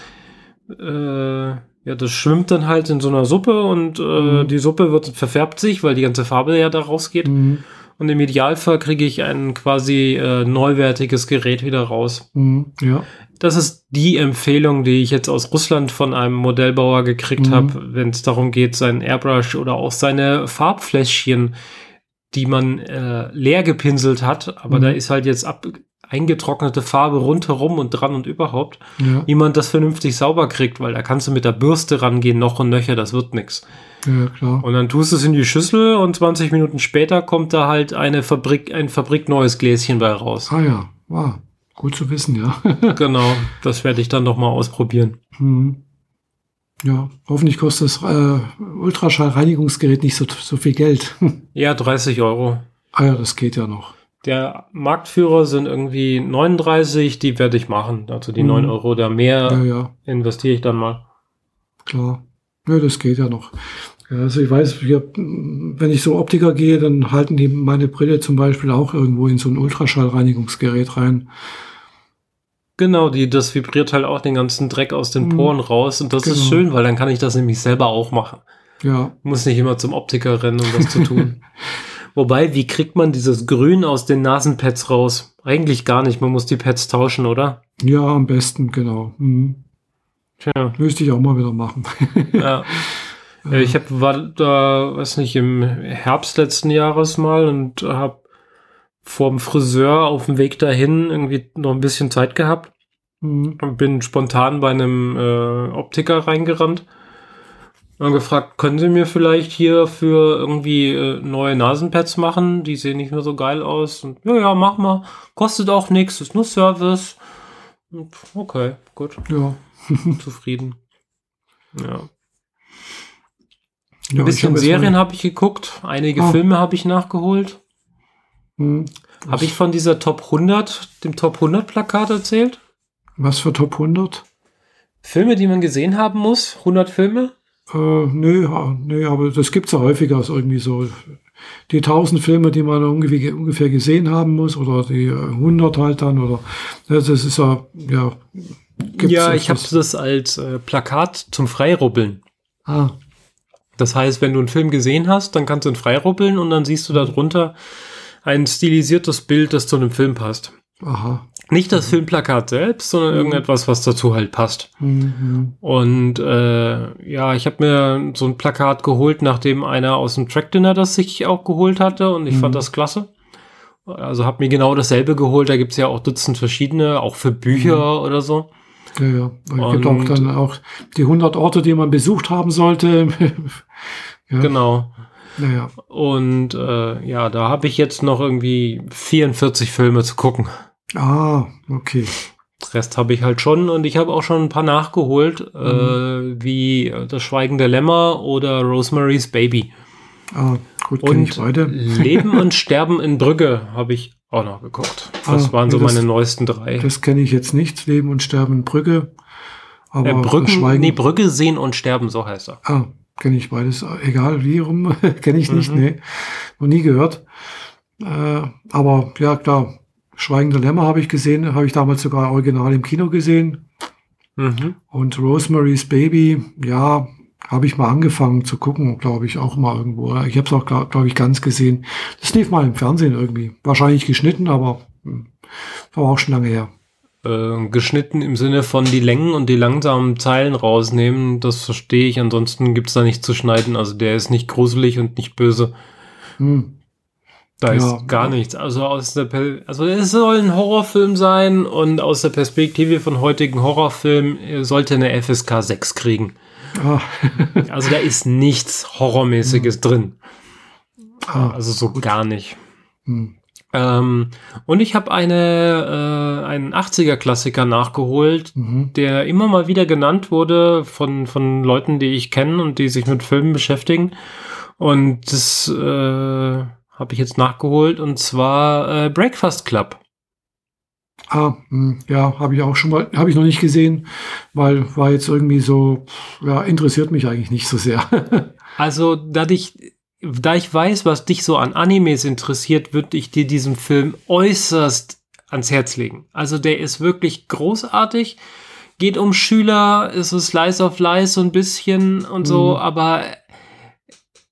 äh, ja, das schwimmt dann halt in so einer Suppe und äh, Mhm. die Suppe wird verfärbt sich, weil die ganze Farbe ja da rausgeht. Mhm. Und im Idealfall kriege ich ein quasi äh, neuwertiges Gerät wieder raus. Mhm. Ja. Das ist die Empfehlung, die ich jetzt aus Russland von einem Modellbauer gekriegt Mhm. habe, wenn es darum geht, seinen Airbrush oder auch seine Farbfläschchen, die man äh, leer gepinselt hat, aber Mhm. da ist halt jetzt ab eingetrocknete Farbe rundherum und dran und überhaupt, Ja. wie man das vernünftig sauber kriegt, weil da kannst du mit der Bürste rangehen, noch und nöcher, das wird nix. ja, klar. Und dann tust du es in die Schüssel und 20 Minuten später kommt da halt eine Fabrik, ein fabrikneues Gläschen bei raus. Ah ja, wow. Gut zu wissen, ja. genau, das werde ich dann noch mal ausprobieren. Mhm. Ja, hoffentlich kostet das äh, Ultraschallreinigungsgerät nicht so, so viel Geld. Ja, 30 Euro. ah ja, das geht ja noch. Der Marktführer sind irgendwie 39, die werde ich machen. Also die Mhm. 9 Euro da mehr Ja, ja, investiere ich dann mal. klar. Ja, das geht ja noch. Ja, also ich weiß, wenn ich so Optiker gehe, dann halten die meine Brille zum Beispiel auch irgendwo in so ein Ultraschallreinigungsgerät rein. Genau, die, das vibriert halt auch den ganzen Dreck aus den Mhm. Poren raus. Und das ist Genau. schön, weil dann kann ich das nämlich selber auch machen. Ja, Muss nicht immer zum Optiker rennen, um das zu tun. Wobei, wie kriegt man dieses Grün aus den Nasenpads raus? Eigentlich gar nicht. Man muss die Pads tauschen, oder? ja, am besten, genau. Mhm. Tja, Müsste ich auch mal wieder machen. ja. Ja, ich hab, war da, weiß nicht, im Herbst letzten Jahres mal und habe vorm Friseur auf dem Weg dahin irgendwie noch ein bisschen Zeit gehabt Mhm. und bin spontan bei einem äh, Optiker reingerannt und gefragt, können Sie mir vielleicht hier für irgendwie äh, neue Nasenpads machen? Die sehen nicht mehr so geil aus. Und ja, ja, mach mal. Kostet auch nichts, ist nur Service. Und, okay, gut, Ja. zufrieden. Ja. ja Ein bisschen ich hab Serien habe ich geguckt, einige Ah. Filme habe ich nachgeholt. Mhm. Habe ich von dieser Top 100, dem Top 100 Plakat erzählt? Was für Top 100? Filme, die man gesehen haben muss? 100 Filme? Äh, nö, nö, aber das gibt's ja häufiger, also irgendwie so die 1000 Filme, die man ungefähr, ungefähr gesehen haben muss, oder die 100 halt dann, oder das ist ja, ja. ja, ich habe das als äh, Plakat zum Freirubbeln. Ah. Das heißt, wenn du einen Film gesehen hast, dann kannst du ihn freirubbeln und dann siehst du darunter ein stilisiertes Bild, das zu einem Film passt. Aha. Nicht das mhm. Filmplakat selbst, sondern mhm. irgendetwas, was dazu halt passt. Mhm. Und äh, ja, ich habe mir so ein Plakat geholt, nachdem einer aus dem Track Dinner das sich auch geholt hatte und ich fand mhm. das klasse. Also habe mir genau dasselbe geholt. Da gibt's ja auch Dutzend verschiedene, auch für Bücher mhm. oder so. Ja, ja. Es gibt auch dann auch die 100 Orte, die man besucht haben sollte. ja. Genau. Naja. Und äh, ja, da habe ich jetzt noch irgendwie 44 Filme zu gucken. Ah, okay. Rest habe ich halt schon und ich habe auch schon ein paar nachgeholt, mhm. äh, wie Das Schweigen der Lämmer oder Rosemary's Baby. Ah, gut, kenne ich beide. Leben und Sterben in Brügge habe ich auch noch geguckt. Das ah, waren so nee, meine neuesten drei. Das kenne ich jetzt nicht, Leben und Sterben in Brügge. Aber äh, Brücken, Schweigen, nee, Brügge sehen und sterben, so heißt er. Ah, kenne ich beides. Egal wie rum, kenne ich nicht, mhm. nee. Noch nie gehört. Äh, aber ja, klar, Schweigende Lämmer habe ich gesehen, habe ich damals sogar original im Kino gesehen. Mhm. Und Rosemary's Baby, ja, habe ich mal angefangen zu gucken, glaube ich, auch mal irgendwo. Ich habe es auch, glaube glaub ich, ganz gesehen. Das lief mal im Fernsehen irgendwie. Wahrscheinlich geschnitten, aber hm, war auch schon lange her. Äh, geschnitten im Sinne von die Längen und die langsamen Zeilen rausnehmen, das verstehe ich. Ansonsten gibt es da nichts zu schneiden. Also der ist nicht gruselig und nicht böse. Hm. Da ja, ist gar ja. nichts. Also aus der per also es soll ein Horrorfilm sein und aus der Perspektive von heutigen Horrorfilmen sollte eine FSK 6 kriegen. Ah. also da ist nichts Horrormäßiges hm. drin. Ah, also so gut. gar nicht. Hm. Ähm, und ich habe eine äh, einen 80er Klassiker nachgeholt, mhm. der immer mal wieder genannt wurde von von Leuten, die ich kenne und die sich mit Filmen beschäftigen. Und das äh, habe ich jetzt nachgeholt und zwar äh, Breakfast Club. Ah, mh, hm, ja, habe ich auch schon mal, habe ich noch nicht gesehen, weil war jetzt irgendwie so, ja, interessiert mich eigentlich nicht so sehr. also, da ich, da ich weiß, was dich so an Animes interessiert, würde ich dir diesen Film äußerst ans Herz legen. Also, der ist wirklich großartig. Geht um Schüler, ist so Slice of Life so ein bisschen und so, mhm. aber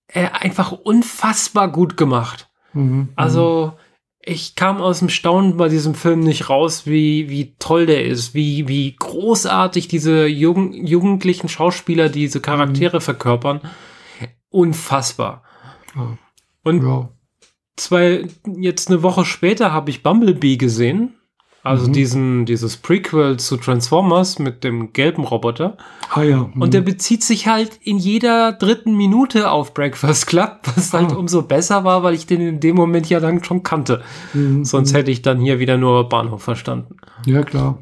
äh, einfach unfassbar gut gemacht. Mhm, also ich kam aus dem Staunen bei diesem Film nicht raus, wie, wie toll der ist, wie, wie großartig diese Jugend, jugendlichen Schauspieler diese Charaktere mhm. verkörpern. Unfassbar. Ja. Und ja. zwei, jetzt eine Woche später habe ich Bumblebee gesehen. Also mhm. diesen, dieses Prequel zu Transformers mit dem gelben Roboter. Ah ja. Mhm. Und der bezieht sich halt in jeder dritten Minute auf Breakfast Club, was halt ah. umso besser war, weil ich den in dem Moment ja dann schon kannte. Mhm. Sonst hätte ich dann hier wieder nur Bahnhof verstanden. Ja, klar.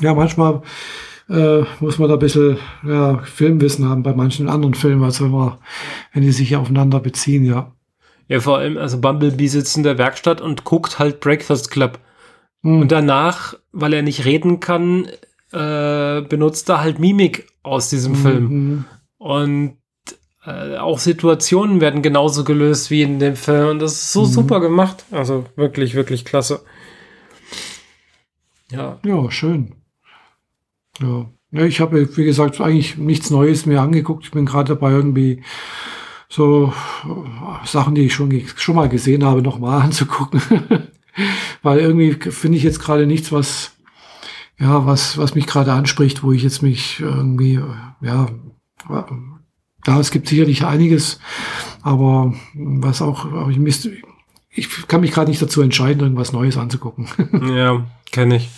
Ja, manchmal äh, muss man da ein bisschen ja, Filmwissen haben bei manchen anderen Filmen, als wenn, man, wenn die sich aufeinander beziehen, ja. Ja, vor allem, also Bumblebee sitzt in der Werkstatt und guckt halt Breakfast Club. Mhm. Und danach, weil er nicht reden kann, äh, benutzt er halt Mimik aus diesem mhm. Film. Und äh, auch Situationen werden genauso gelöst wie in dem Film. Und das ist so mhm. super gemacht. Also wirklich, wirklich klasse. Ja. Ja, schön. Ja. ja ich habe, wie gesagt, eigentlich nichts Neues mehr angeguckt. Ich bin gerade dabei, irgendwie so Sachen, die ich schon, schon mal gesehen habe, nochmal anzugucken. Weil irgendwie finde ich jetzt gerade nichts, was, ja, was, was mich gerade anspricht, wo ich jetzt mich irgendwie, ja, da es gibt sicherlich einiges, aber was auch, aber ich müsste, ich kann mich gerade nicht dazu entscheiden, irgendwas Neues anzugucken. ja, kenne ich.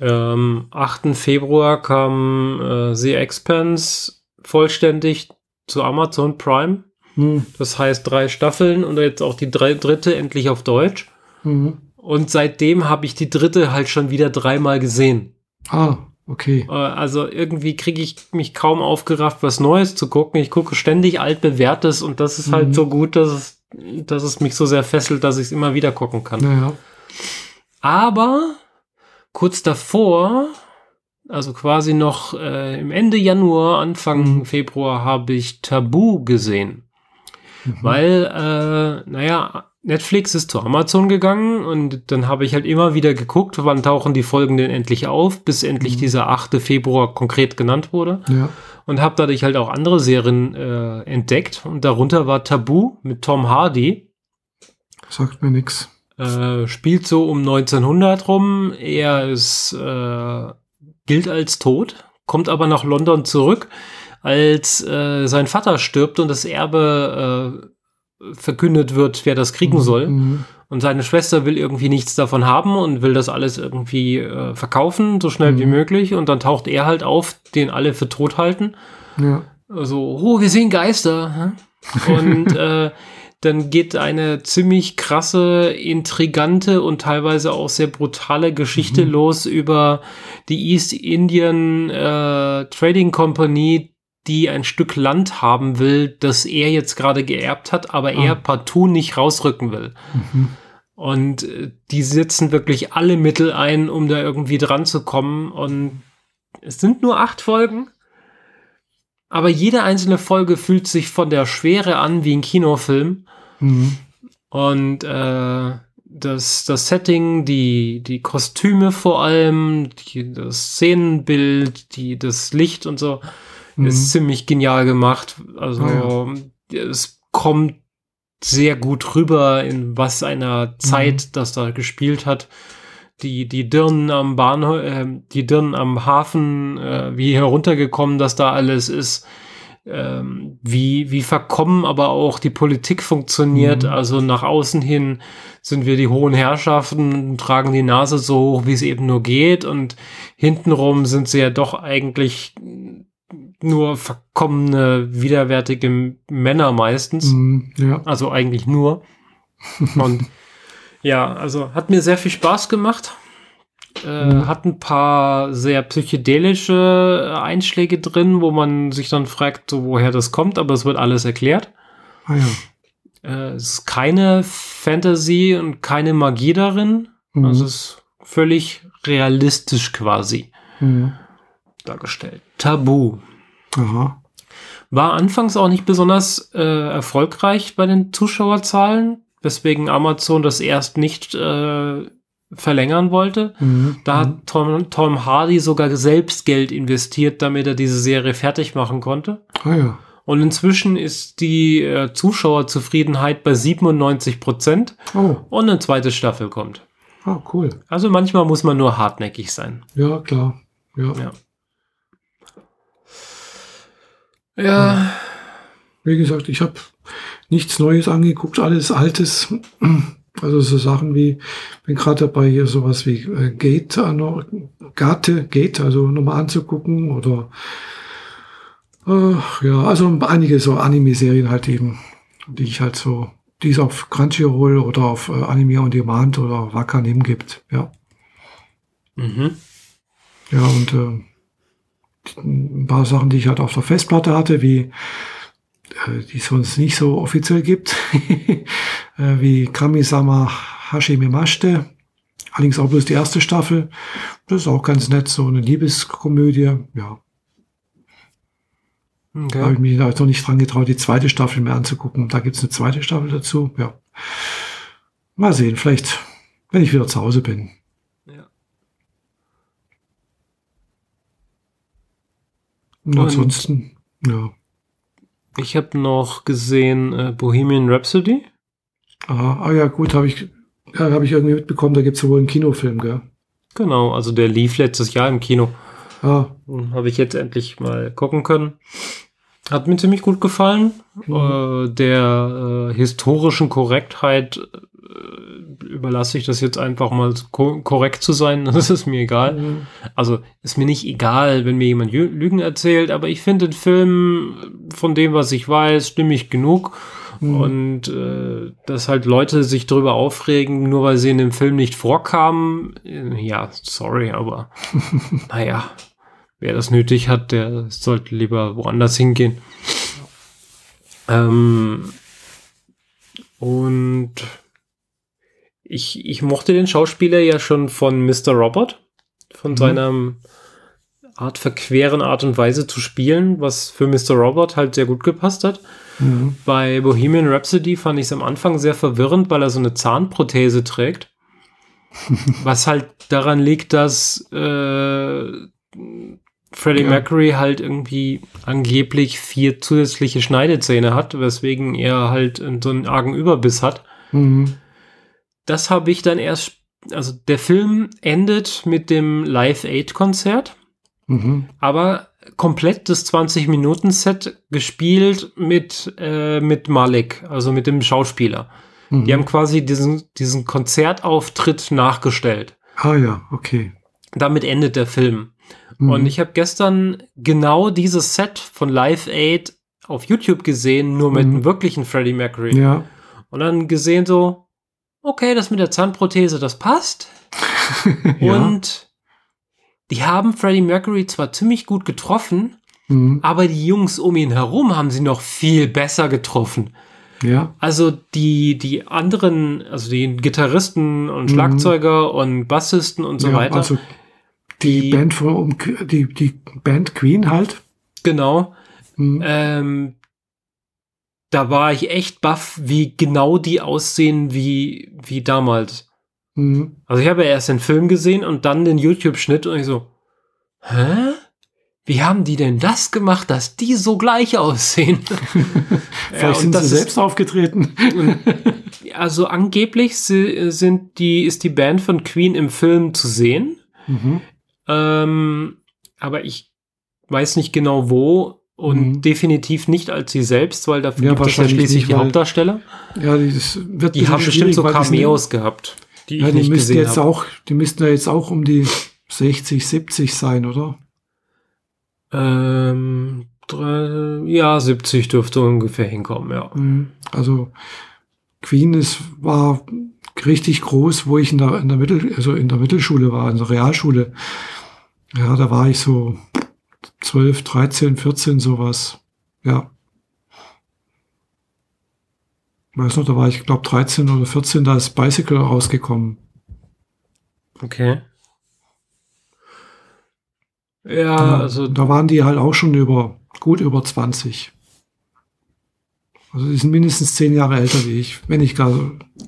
Ähm, 8. Februar kam äh, The Expanse vollständig zu Amazon Prime. Hm. Das heißt drei Staffeln und jetzt auch die drei, dritte endlich auf Deutsch. Mhm. Und seitdem habe ich die dritte halt schon wieder dreimal gesehen. Ah, okay. Äh, also irgendwie kriege ich mich kaum aufgerafft, was Neues zu gucken. Ich gucke ständig altbewährtes und das ist halt mhm. halt so gut, dass es, dass es mich so sehr fesselt, dass ich es immer wieder gucken kann. Naja. Aber kurz davor, also quasi noch äh, im Ende Januar, Anfang Mhm. Februar, habe ich Tabu gesehen. Mhm. Weil, äh, naja, Netflix ist zu Amazon gegangen und dann habe ich halt immer wieder geguckt, wann tauchen die Folgen denn endlich auf, bis endlich Mhm. dieser 8. Februar konkret genannt wurde. Ja. Und habe dadurch halt auch andere Serien äh, entdeckt. Und darunter war Tabu mit Tom Hardy. Sagt mir nix. Äh, spielt so um 1900 rum. Er ist, äh, gilt als tot, kommt aber nach London zurück, als äh, sein Vater stirbt und das Erbe äh, verkündet wird, wer das kriegen soll. Mhm. Und seine Schwester will irgendwie nichts davon haben und will das alles irgendwie äh, verkaufen, so schnell wie Mhm. möglich. Und dann taucht er halt auf, den alle für tot halten. Ja. Also, oh, wir sehen Geister. Und äh, dann geht eine ziemlich krasse, intrigante und teilweise auch sehr brutale Geschichte Mhm. los über die East Indian äh, Trading Company, die ein Stück Land haben will, das er jetzt gerade geerbt hat, aber Ah. er partout nicht rausrücken will. Mhm. Und äh, die setzen wirklich alle Mittel ein, um da irgendwie dran zu kommen. Und es sind nur acht Folgen. Aber jede einzelne Folge fühlt sich von der Schwere an wie ein Kinofilm. Mhm. Und äh, das, das Setting, die, die Kostüme vor allem, die, das Szenenbild, die, das Licht und so, Mhm. ist ziemlich genial gemacht. Also Ah, es kommt sehr gut rüber, in was einer Zeit das da gespielt hat. Die, die Dirnen am Bahnhof, äh, die Dirnen am Hafen, äh, wie heruntergekommen das da alles ist. Ähm, wie, wie verkommen aber auch die Politik funktioniert. Mhm. Also nach außen hin sind wir die hohen Herrschaften und tragen die Nase so hoch, wie es eben nur geht. Und hintenrum sind sie ja doch eigentlich nur verkommene, widerwärtige Männer meistens. Mhm. Ja. Also eigentlich nur. Und ja, also hat mir sehr viel Spaß gemacht. Äh, Mhm. Hat ein paar sehr psychedelische äh, Einschläge drin, wo man sich dann fragt, so, woher das kommt, aber es wird alles erklärt. Ah ja. Äh, es ist keine Fantasy und keine Magie darin. Mhm. Also es ist völlig realistisch quasi Mhm. dargestellt. Tabu. Aha. War anfangs auch nicht besonders äh, erfolgreich bei den Zuschauerzahlen, weswegen Amazon das erst nicht äh, verlängern wollte. Mhm. Da hat Tom, Tom Hardy sogar selbst Geld investiert, damit er diese Serie fertig machen konnte. Ah ja. Und inzwischen ist die äh, Zuschauerzufriedenheit bei 97 Prozent Oh. und eine zweite Staffel kommt. Ah, cool. Also manchmal muss man nur hartnäckig sein. Ja, klar. Ja. Ja. Ja, Wie gesagt, ich habe nichts Neues angeguckt, alles Altes. Also so Sachen wie, bin gerade dabei, hier sowas wie äh, Gate, äh, Gate, Gate, also nochmal anzugucken oder äh, ja, also einige so Anime-Serien halt eben, die ich halt so, die es auf Crunchyroll oder auf äh, Anime on Demand oder Wakanim gibt, ja. mhm. Ja, und äh, ein paar Sachen, die ich halt auf der Festplatte hatte, wie äh, die es sonst nicht so offiziell gibt, äh, wie Kamisama Hashime Mashite. Allerdings auch bloß die erste Staffel. Das ist auch ganz nett, so eine Liebeskomödie. Ja, da habe okay. ich mich noch nicht dran getraut, die zweite Staffel mir anzugucken. Da gibt es eine zweite Staffel dazu. Ja. Mal sehen, vielleicht, wenn ich wieder zu Hause bin. Ja. Und ansonsten, ja. Ich habe noch gesehen äh, Bohemian Rhapsody. Ah, ah ja, gut, habe ich, ja, habe ich irgendwie mitbekommen, da gibt es wohl einen Kinofilm, gell? Genau, also der lief letztes Jahr im Kino. Ah, Habe ich jetzt endlich mal gucken können. Hat mir ziemlich gut gefallen. Mhm. Äh, der äh, historischen Korrektheit äh, überlasse ich das jetzt einfach mal ko korrekt zu sein. Das ist mir egal. mhm. Also ist mir nicht egal, wenn mir jemand Lügen erzählt, aber ich finde den Film von dem, was ich weiß, stimmig genug. Mhm. Und äh, dass halt Leute sich darüber aufregen, nur weil sie in dem Film nicht vorkamen, äh, ja, sorry, aber naja, wer das nötig hat, der sollte lieber woanders hingehen. Ähm, und ich, ich mochte den Schauspieler ja schon von Mr. Robot. von Mhm. seiner Art verqueren Art und Weise zu spielen, was für Mr. Robot halt sehr gut gepasst hat. Mhm. Bei Bohemian Rhapsody fand ich es am Anfang sehr verwirrend, weil er so eine Zahnprothese trägt. was halt daran liegt, dass äh, Freddie Ja. Mercury halt irgendwie angeblich vier zusätzliche Schneidezähne hat, weswegen er halt so einen argen Überbiss hat. Mhm. Das habe ich dann erst, also der Film endet mit dem Live-Aid-Konzert, Mhm. aber komplett das 20-Minuten-Set gespielt mit, äh, mit Malik, also mit dem Schauspieler. Mhm. Die haben quasi diesen, diesen Konzertauftritt nachgestellt. Ah ja, okay. Damit endet der Film. Mhm. Und ich habe gestern genau dieses Set von Live Aid auf YouTube gesehen, nur mit Mhm. einem wirklichen Freddie Mercury. Ja. Und dann gesehen so, okay, das mit der Zahnprothese, das passt. ja. Und die haben Freddie Mercury zwar ziemlich gut getroffen, Mhm. aber die Jungs um ihn herum haben sie noch viel besser getroffen. Ja. Also die, die anderen, also die Gitarristen und Mhm. Schlagzeuger und Bassisten und so ja, weiter, Also die, die, Band von die, die Band Queen halt. genau, Mhm. ähm, da war ich echt baff, wie genau die aussehen wie, wie damals. Mhm. Also ich habe ja erst den Film gesehen und dann den YouTube-Schnitt und ich so, hä? Wie haben die denn das gemacht, dass die so gleich aussehen? Vielleicht sind sie ist- selbst aufgetreten. Also angeblich si- sind die, ist die Band von Queen im Film zu sehen. Mhm. Ähm, aber ich weiß nicht genau wo und Mhm. definitiv nicht als sie selbst, weil dafür Ja, gibt es ja schließlich nicht, die Hauptdarsteller. Ja, Die ein haben bestimmt so die Cameos gehabt, die Ja, ich die nicht müssten gesehen jetzt habe. auch, die müssten ja jetzt auch um die 60, 70 sein, oder? Ähm, drei, ja, 70 dürfte ungefähr hinkommen, ja. Mhm. Also Queen ist, war richtig groß, wo ich in der, in der Mittel, also in der Mittelschule war, in der Realschule. Ja, da war ich so 12, 13, 14, sowas. Ja. Ich weiß noch, da war ich, glaube 13 oder 14, da ist Bicycle rausgekommen. Okay. Ja, Ja, also da waren die halt auch schon über, gut über 20. Also die sind mindestens 10 Jahre älter wie ich, wenn nicht gar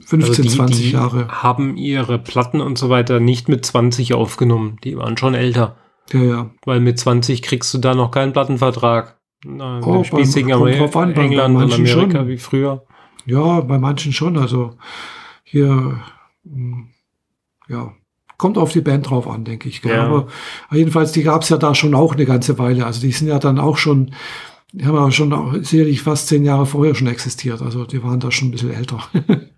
15, also die, 20 die Jahre. haben ihre Platten und so weiter nicht mit 20 aufgenommen. Die waren schon älter. Ja, ja. Weil mit 20 kriegst du da noch keinen Plattenvertrag. Na, Oh, spießigen beim- Amer an, bei- England bei und Amerika schon. wie früher. Ja, bei manchen schon. Also hier, mh, ja, kommt auf die Band drauf an, denke ich. Gell? Ja. Aber jedenfalls, die gab es ja da schon auch eine ganze Weile. Also die sind ja dann auch schon, die haben ja schon auch sicherlich fast zehn Jahre vorher schon existiert. Also die waren da schon ein bisschen älter.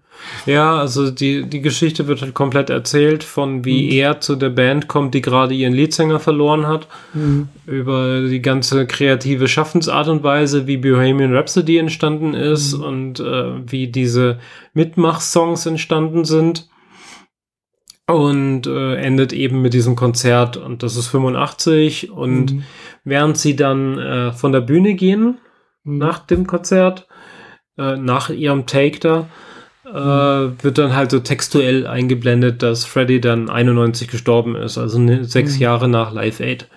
Ja, also die, die Geschichte wird halt komplett erzählt, von wie Mhm. er zu der Band kommt, die gerade ihren Leadsänger verloren hat, über die ganze kreative Schaffensart und Weise, wie Bohemian Rhapsody entstanden ist Mhm. und äh, wie diese Mitmach-Songs entstanden sind. Und äh, endet eben mit diesem Konzert und das ist 85 und Mhm. Während sie dann äh, von der Bühne gehen, Mhm. nach dem Konzert, äh, nach ihrem Take da, äh, wird dann halt so textuell eingeblendet, dass Freddy dann 91 gestorben ist, also ne, sechs Mhm. Jahre nach Live Aid.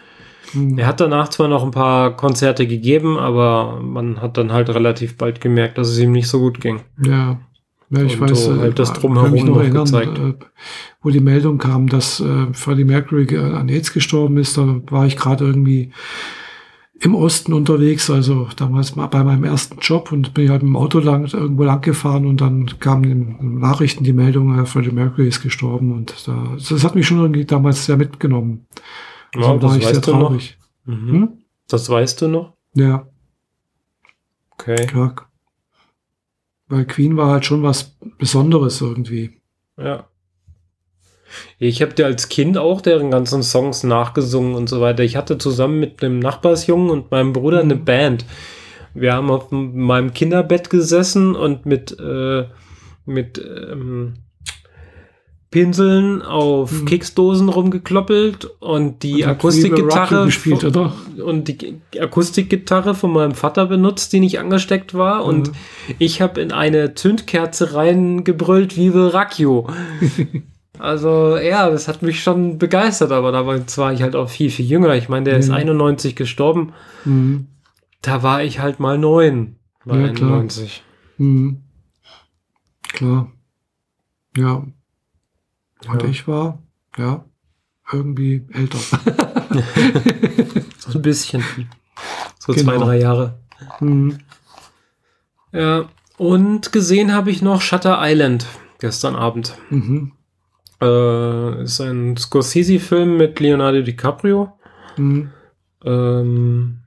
Mhm. Er hat danach zwar noch ein paar Konzerte gegeben, aber man hat dann halt relativ bald gemerkt, dass es ihm nicht so gut ging. Ja. Ja, ich Und weiß, so äh, halt das Drumherum mich noch erinnern, gezeigt. äh, wo die Meldung kam, dass äh, Freddie Mercury äh, an AIDS gestorben ist. Da war ich gerade irgendwie im Osten unterwegs, also damals mal bei meinem ersten Job und bin halt mit dem Auto lang, irgendwo lang gefahren und dann kamen in Nachrichten die Meldung, äh, Freddie Mercury ist gestorben und da, das hat mich schon irgendwie damals sehr mitgenommen. Also Ja, das war ich sehr noch? traurig. Mhm. Hm? Das weißt du noch? Ja, Okay. klar. Weil Queen war halt schon was Besonderes irgendwie. Ja. Ich habe dir als Kind auch deren ganzen Songs nachgesungen und so weiter. Ich hatte zusammen mit dem Nachbarsjungen und meinem Bruder eine Mhm. Band. Wir haben auf meinem Kinderbett gesessen und mit, äh, mit ähm, Pinseln auf Mhm. Keksdosen rumgekloppelt und die Und hat Akustikgitarre gespielt, oder? und die Akustikgitarre von meinem Vater benutzt, die nicht angesteckt war. Und Mhm. ich habe in eine Zündkerze reingebrüllt, Vive Racchio. Also ja, das hat mich schon begeistert, aber da war ich halt auch viel, viel jünger. Ich meine, der ist Mhm. 91 gestorben. Mhm. Da war ich halt mal neun. Bei Ja, klar. 91. Mhm. Klar. Ja. Und Ja. ich war, ja, irgendwie älter. So ein bisschen. So Genau. zwei, drei Jahre. mhm. Ja. Und gesehen habe ich noch Shutter Island gestern Abend. Mhm. Äh, ist ein Scorsese-Film mit Leonardo DiCaprio, Mhm. ähm,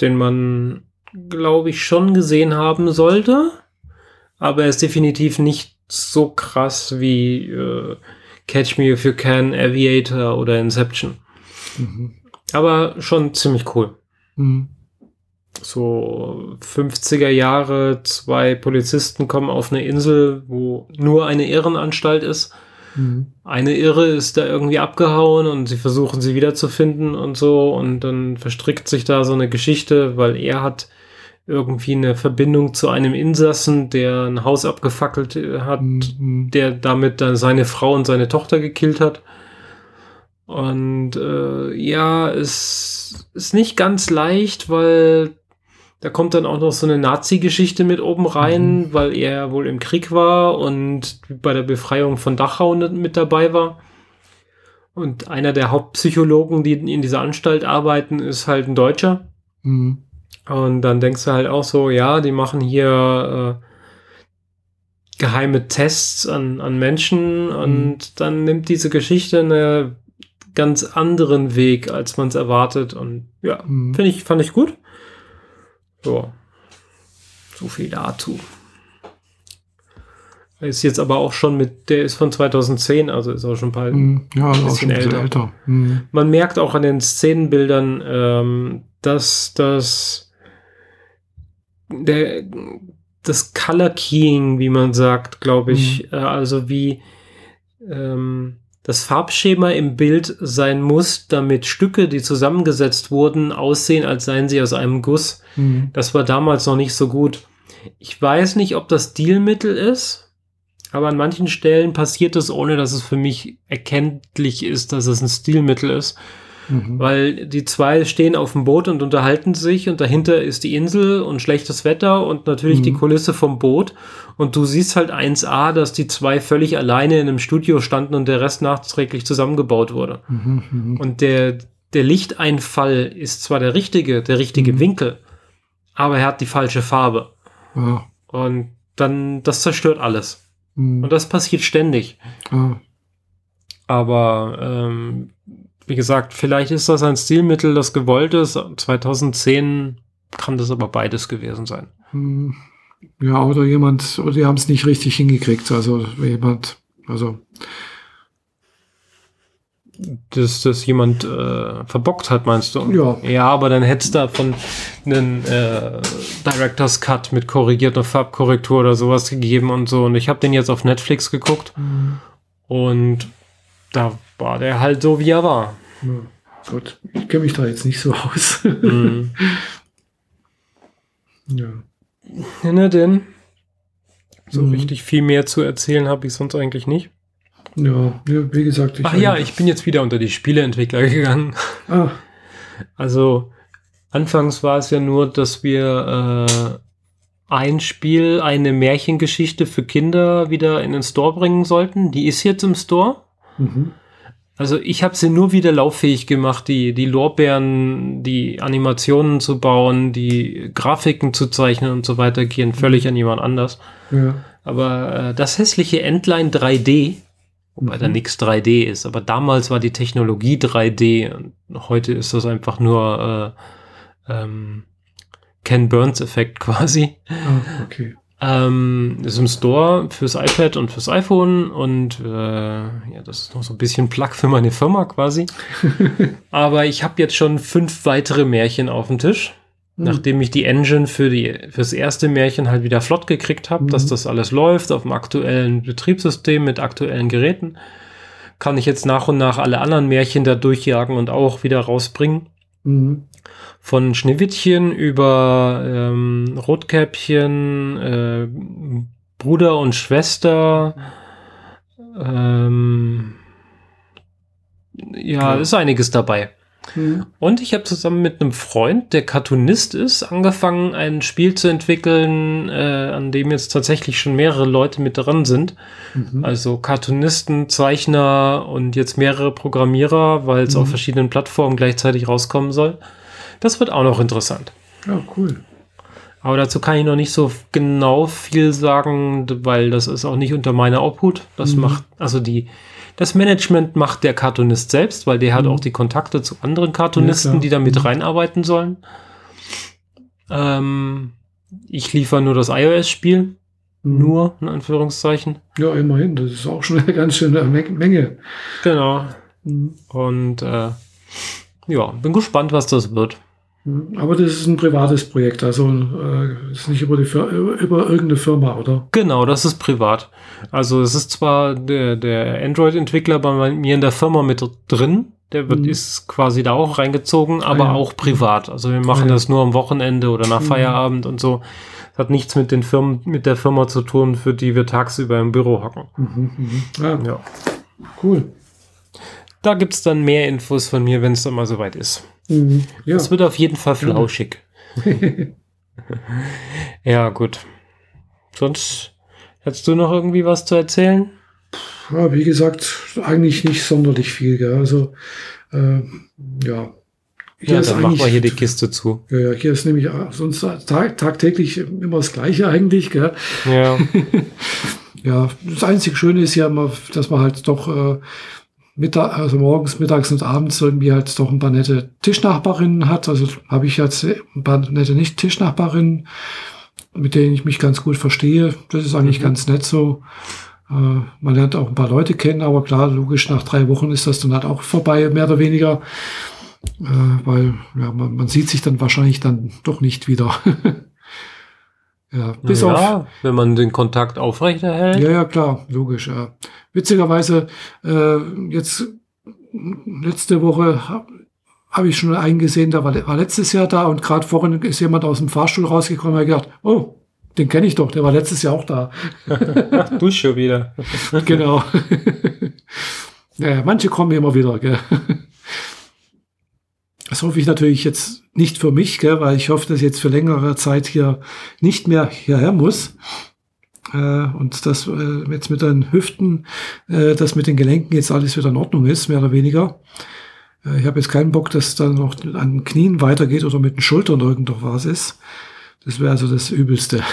den man, glaube ich, schon gesehen haben sollte. Aber er ist definitiv nicht so krass wie äh, Catch Me If You Can, Aviator oder Inception. Mhm. Aber schon ziemlich cool. Mhm. So 50er Jahre, zwei Polizisten kommen auf eine Insel, wo nur eine Irrenanstalt ist. Mhm. Eine Irre ist da irgendwie abgehauen und sie versuchen sie wiederzufinden und so. Und dann verstrickt sich da so eine Geschichte, weil er hat irgendwie eine Verbindung zu einem Insassen, der ein Haus abgefackelt äh, hat, Mhm. der damit dann seine Frau und seine Tochter gekillt hat. Und äh, ja, es ist nicht ganz leicht, weil da kommt dann auch noch so eine Nazi-Geschichte mit oben rein, weil er wohl im Krieg war und bei der Befreiung von Dachau mit dabei war. Und einer der Hauptpsychologen, die in dieser Anstalt arbeiten, ist halt ein Deutscher. Mhm. Und dann denkst du halt auch so, ja, die machen hier äh, geheime Tests an, an Menschen und dann nimmt diese Geschichte einen ganz anderen Weg, als man es erwartet. Und ja, Mhm. finde ich, fand ich gut. Ja, so viel dazu. Ist jetzt aber auch schon mit, der ist von 2010, also ist auch schon ein paar, Mhm. Ja, ein bisschen älter. älter. Mhm. man merkt auch an den Szenenbildern, ähm, dass das der das Color Keying, wie man sagt, glaube ich, äh, also wie ähm, das Farbschema im Bild sein muss, damit Stücke, die zusammengesetzt wurden, aussehen, als seien sie aus einem Guss. Mhm. Das war damals noch nicht so gut. Ich weiß nicht, ob das Stilmittel ist, aber an manchen Stellen passiert es, ohne dass es für mich erkenntlich ist, dass es ein Stilmittel ist. Mhm. Weil die zwei stehen auf dem Boot und unterhalten sich und dahinter ist die Insel und schlechtes Wetter und natürlich Mhm. die Kulisse vom Boot. Und du siehst halt 1a, dass die zwei völlig alleine in einem Studio standen und der Rest nachträglich zusammengebaut wurde. Mhm. Mhm. Und der, der Lichteinfall ist zwar der richtige, der richtige Mhm. Winkel, aber er hat die falsche Farbe. Ja. Und dann, das zerstört alles. Mhm. Und das passiert ständig. Ja. Aber ähm, wie gesagt, vielleicht ist das ein Stilmittel, das gewollt ist. 2010 kann das aber beides gewesen sein. Mhm. Ja, oder jemand, oder die haben es nicht richtig hingekriegt. Also jemand, also Dass das jemand äh, verbockt hat, meinst du? Ja. Ja, aber dann hättest du davon einen äh, Director's Cut mit korrigierter Farbkorrektur oder sowas gegeben und so. Und ich habe den jetzt auf Netflix geguckt und da war der halt so, wie er war. Ja, gut, ich kenne mich da jetzt nicht so aus. Mhm. ja. Na denn. So Mhm. richtig viel mehr zu erzählen habe ich sonst eigentlich nicht. ja, ja, wie gesagt, ich Ach ja, ich bin jetzt wieder unter die Spieleentwickler gegangen. Ah, Also anfangs war es ja nur, dass wir äh, ein Spiel, eine Märchengeschichte für Kinder wieder in den Store bringen sollten. Die ist jetzt im Store. mhm. Also ich habe sie nur wieder lauffähig gemacht, die, die Lorbeeren, die Animationen zu bauen, die Grafiken zu zeichnen und so weiter, gehen völlig an jemand anders. ja. Aber äh, das hässliche Entlein 3D, wobei da Mhm. nichts 3D ist, aber damals war die Technologie 3D und heute ist das einfach nur äh, ähm, Ken Burns-Effekt quasi. Ah, okay. Ähm, ist im Store fürs iPad und fürs iPhone und äh, ja, das ist noch so ein bisschen Plug für meine Firma quasi. Aber ich habe jetzt schon fünf weitere Märchen auf dem Tisch. Mhm. Nachdem ich die Engine für die fürs erste Märchen halt wieder flott gekriegt habe, Mhm. dass das alles läuft auf dem aktuellen Betriebssystem mit aktuellen Geräten, kann ich jetzt nach und nach alle anderen Märchen da durchjagen und auch wieder rausbringen. Mhm. Von Schneewittchen über ähm, Rotkäppchen, äh, Bruder und Schwester, Ähm, ja, ist einiges dabei. Mhm. Und ich habe zusammen mit einem Freund, der Cartoonist ist, angefangen, ein Spiel zu entwickeln, äh, an dem jetzt tatsächlich schon mehrere Leute mit dran sind. Mhm. Also Cartoonisten, Zeichner und jetzt mehrere Programmierer, weil es Mhm. auf verschiedenen Plattformen gleichzeitig rauskommen soll. Das wird auch noch interessant. Ja, cool. Aber dazu kann ich noch nicht so genau viel sagen, weil das ist auch nicht unter meiner Obhut. Das Mhm. macht, also die, das Management macht der Cartoonist selbst, weil der hat Mhm. auch die Kontakte zu anderen Cartoonisten, Ja, die da mit Mhm. reinarbeiten sollen. Ähm, ich liefere nur das iOS-Spiel, Mhm. nur in Anführungszeichen. Ja, immerhin. Das ist auch schon eine ganz schöne Me- Menge. Genau. Mhm. Und äh, ja, bin gespannt, was das wird. Mhm. Aber das ist ein privates Projekt, also äh, ist nicht über, die Fir über, irgendeine Firma, oder? Genau, das ist privat. Also es ist zwar der, der Android-Entwickler bei mir in der Firma mit drin, der wird, Mhm. ist quasi da auch reingezogen, aber Ah, ja. auch privat. Also wir machen Ah, ja. das nur am Wochenende oder nach Mhm. Feierabend und so. Das hat nichts mit den Firmen, mit der Firma zu tun, für die wir tagsüber im Büro hocken. Mhm, mhm. Ja, Ja. cool. Da gibt's dann mehr Infos von mir, wenn es dann mal soweit ist. Mhm. Ja. Es wird auf jeden Fall flauschig. Ja, gut. Sonst hättest du noch irgendwie was zu erzählen? ja, wie gesagt, eigentlich nicht sonderlich viel. Gell? Also, äh, ja. Hier Ja, ist dann machen wir hier die Kiste zu. Ja, ja, hier ist nämlich äh, sonst tag, tagtäglich immer das Gleiche eigentlich. Gell? Ja. Ja, das einzige Schöne ist ja immer, dass man halt doch äh, Mittag, also morgens, mittags und abends irgendwie halt doch ein paar nette Tischnachbarinnen hat. Also habe ich jetzt ein paar nette nicht Tischnachbarinnen, mit denen ich mich ganz gut verstehe. Das ist eigentlich Mhm. ganz nett so. Äh, man lernt auch ein paar Leute kennen, aber klar, logisch, nach drei Wochen ist das dann halt auch vorbei, mehr oder weniger. Äh, weil ja, man, man sieht sich dann wahrscheinlich dann doch nicht wieder. ja, bis auf ja, wenn man den Kontakt aufrechterhält. ja, ja, klar, logisch, ja. Witzigerweise, äh, jetzt letzte Woche habe hab ich schon einen gesehen, der war, war letztes Jahr da und gerade vorhin ist jemand aus dem Fahrstuhl rausgekommen und hat gedacht, oh, den kenne ich doch, der war letztes Jahr auch da. Du schon wieder. genau. naja, manche kommen immer wieder, gell. Das hoffe ich natürlich jetzt nicht für mich, gell, weil ich hoffe, dass ich jetzt für längere Zeit hier nicht mehr hierher muss. Äh, und dass äh, jetzt mit den Hüften, äh, dass mit den Gelenken jetzt alles wieder in Ordnung ist, mehr oder weniger. Äh, ich habe jetzt keinen Bock, dass dann noch an den Knien weitergeht oder mit den Schultern irgendwas ist. Das wäre also das Übelste.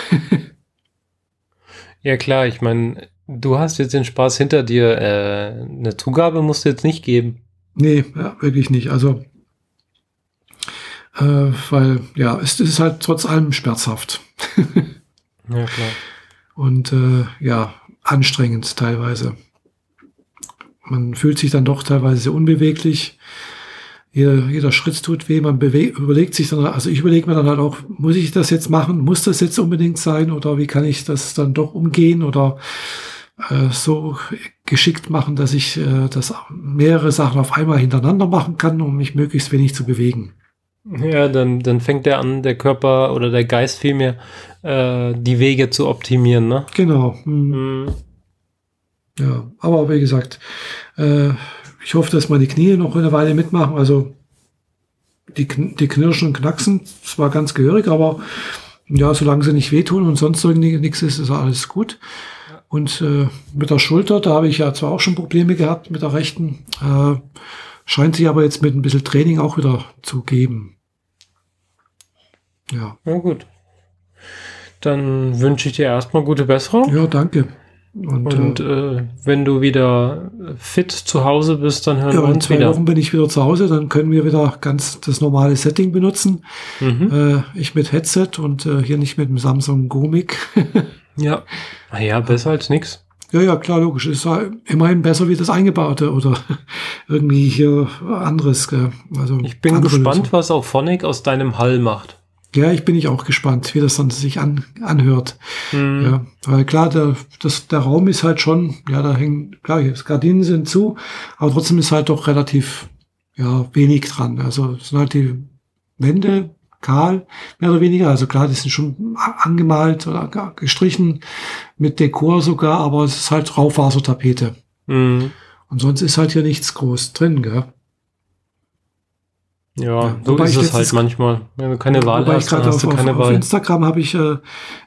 Ja klar, ich meine, du hast jetzt den Spaß hinter dir. Äh, eine Zugabe musst du jetzt nicht geben. Nee, ja, wirklich nicht. Also, äh, weil, ja, es, es ist halt trotz allem schmerzhaft. Ja klar. Und äh, ja, anstrengend teilweise. Man fühlt sich dann doch teilweise sehr unbeweglich. Jeder, jeder Schritt tut weh. Man überlegt sich dann, also ich überlege mir dann halt auch, muss ich das jetzt machen? Muss das jetzt unbedingt sein? Oder wie kann ich das dann doch umgehen? Oder äh, so geschickt machen, dass ich äh, das mehrere Sachen auf einmal hintereinander machen kann, um mich möglichst wenig zu bewegen. Ja, dann, dann fängt der an, der Körper oder der Geist vielmehr, äh, die Wege zu optimieren, ne? Genau. Hm. Mhm. Ja, aber wie gesagt, äh, ich hoffe, dass meine Knie noch eine Weile mitmachen. Also die, die knirschen und knacksen zwar ganz gehörig, aber ja, solange sie nicht wehtun und sonst irgendwie nichts ist, ist alles gut. Und äh, mit der Schulter, da habe ich ja zwar auch schon Probleme gehabt mit der rechten, äh, scheint sich aber jetzt mit ein bisschen Training auch wieder zu geben. Ja, Na gut. Dann wünsche ich dir erstmal gute Besserung. ja, danke. Und, Und äh, äh, wenn du wieder fit zu Hause bist, dann hören ja, wir in uns zwei wieder. Wochen bin ich wieder zu Hause, dann können wir wieder ganz das normale Setting benutzen. Mhm. Äh, ich mit Headset und äh, hier nicht mit dem Samsung Go-Mic. Ja. Naja, besser als nix. Ja, ja, klar, logisch. Ist ja immerhin besser wie das eingebaute oder irgendwie hier anderes. Gell? Also Ich bin gespannt, Lösung. was auch Phonic aus deinem Hall macht. Ja, ich bin ich auch gespannt, wie das dann sich an, anhört. Mhm. Ja, weil klar, der, das, der Raum ist halt schon, ja, da hängen, klar, die Gardinen sind zu, aber trotzdem ist halt doch relativ, ja, wenig dran. Also es sind halt die Wände kahl, mehr oder weniger. Also klar, die sind schon angemalt oder gestrichen mit Dekor sogar, aber es ist halt Raufasertapete. Mhm. Und sonst ist halt hier nichts groß drin, gell? Ja, Ja, so ist ich es halt manchmal. Wenn du keine Wahl Wobei ich hast, dann gerade hast auf, du keine auf, auf Wahl. Instagram habe ich äh,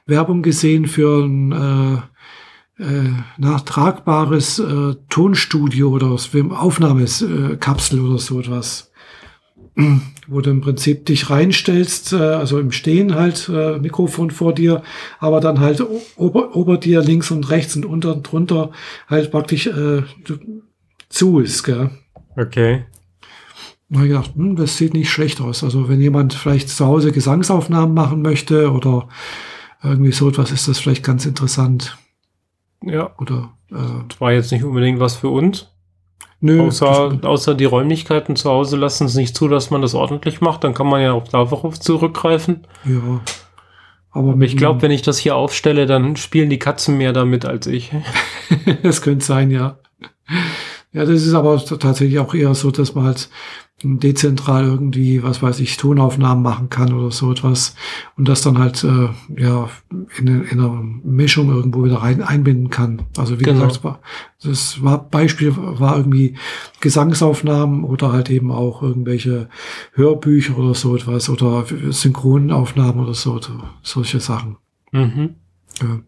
Werbung gesehen für ein äh, äh, nachtragbares äh, Tonstudio oder Aufnahmeskapsel Kapsel oder so etwas. Wo du im Prinzip dich reinstellst, äh, also im Stehen halt, äh, Mikrofon vor dir, aber dann halt ober, ober dir links und rechts und unter und drunter halt praktisch äh, du- zu ist, gell? Okay. Da habe ich gedacht, hm, das sieht nicht schlecht aus. Also wenn jemand vielleicht zu Hause Gesangsaufnahmen machen möchte oder irgendwie so etwas, ist das vielleicht ganz interessant. Ja, Oder äh, das war jetzt nicht unbedingt was für uns. Nö, Außer, außer die Räumlichkeiten zu Hause lassen es nicht zu, dass man das ordentlich macht. Dann kann man ja auch darauf zurückgreifen. ja. Aber Aber ich glaube, wenn ich das hier aufstelle, dann spielen die Katzen mehr damit als ich. das könnte sein, ja. Ja, das ist aber tatsächlich auch eher so, dass man halt dezentral irgendwie, was weiß ich, Tonaufnahmen machen kann oder so etwas und das dann halt äh, ja in, in einer Mischung irgendwo wieder rein einbinden kann. Also wie Genau. gesagt, das war Beispiel war irgendwie Gesangsaufnahmen oder halt eben auch irgendwelche Hörbücher oder so etwas oder Synchronaufnahmen oder so, so solche Sachen. Mhm. Ja.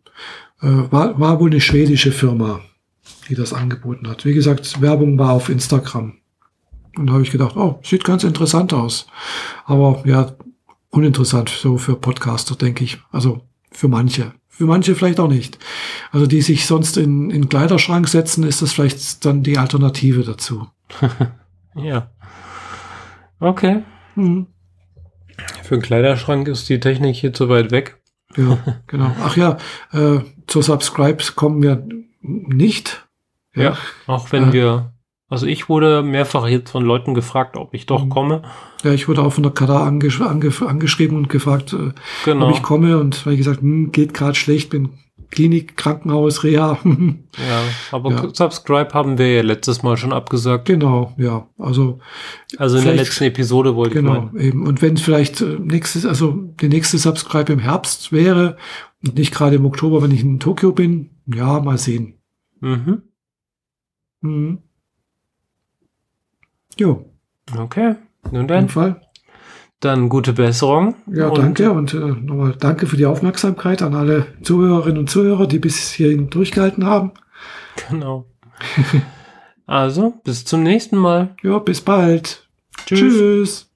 Äh, war, war wohl eine schwedische Firma, die das angeboten hat. Wie gesagt, Werbung war auf Instagram. Und da habe ich gedacht, oh, sieht ganz interessant aus. Aber ja, uninteressant so für Podcaster, denke ich. Also für manche. Für manche vielleicht auch nicht. Also die sich sonst in, in Kleiderschrank setzen, ist das vielleicht dann die Alternative dazu. Ja. Okay. Hm. Für den Kleiderschrank ist die Technik hier zu weit weg. Ja, genau. Ach ja, äh, zur Subscribes kommen wir nicht. Ja. Auch wenn Äh. wir, also ich wurde mehrfach jetzt von Leuten gefragt, ob ich doch Mhm. komme. Ja, ich wurde auch von der Kada angesch ange angeschrieben und gefragt, äh, Genau. ob ich komme und weil ich gesagt, hm, geht gerade schlecht, bin Klinik, Krankenhaus, Reha. Ja, aber Ja. Subscribe haben wir ja letztes Mal schon abgesagt. genau, ja. Also Also in der letzten Episode wollte genau, ich eben. Und wenn vielleicht äh, nächstes, also der nächste Subscribe im Herbst wäre und nicht gerade im Oktober, wenn ich in Tokio bin, ja, mal sehen. meinen. Mhm. Mhm. Jo, Okay. Nun dann, Fall. dann gute Besserung. Ja, Und- danke und äh, nochmal danke für die Aufmerksamkeit an alle Zuhörerinnen und Zuhörer, die bis hierhin durchgehalten haben. Genau. also, bis zum nächsten Mal. Ja, bis bald. Tschüss. Tschüss.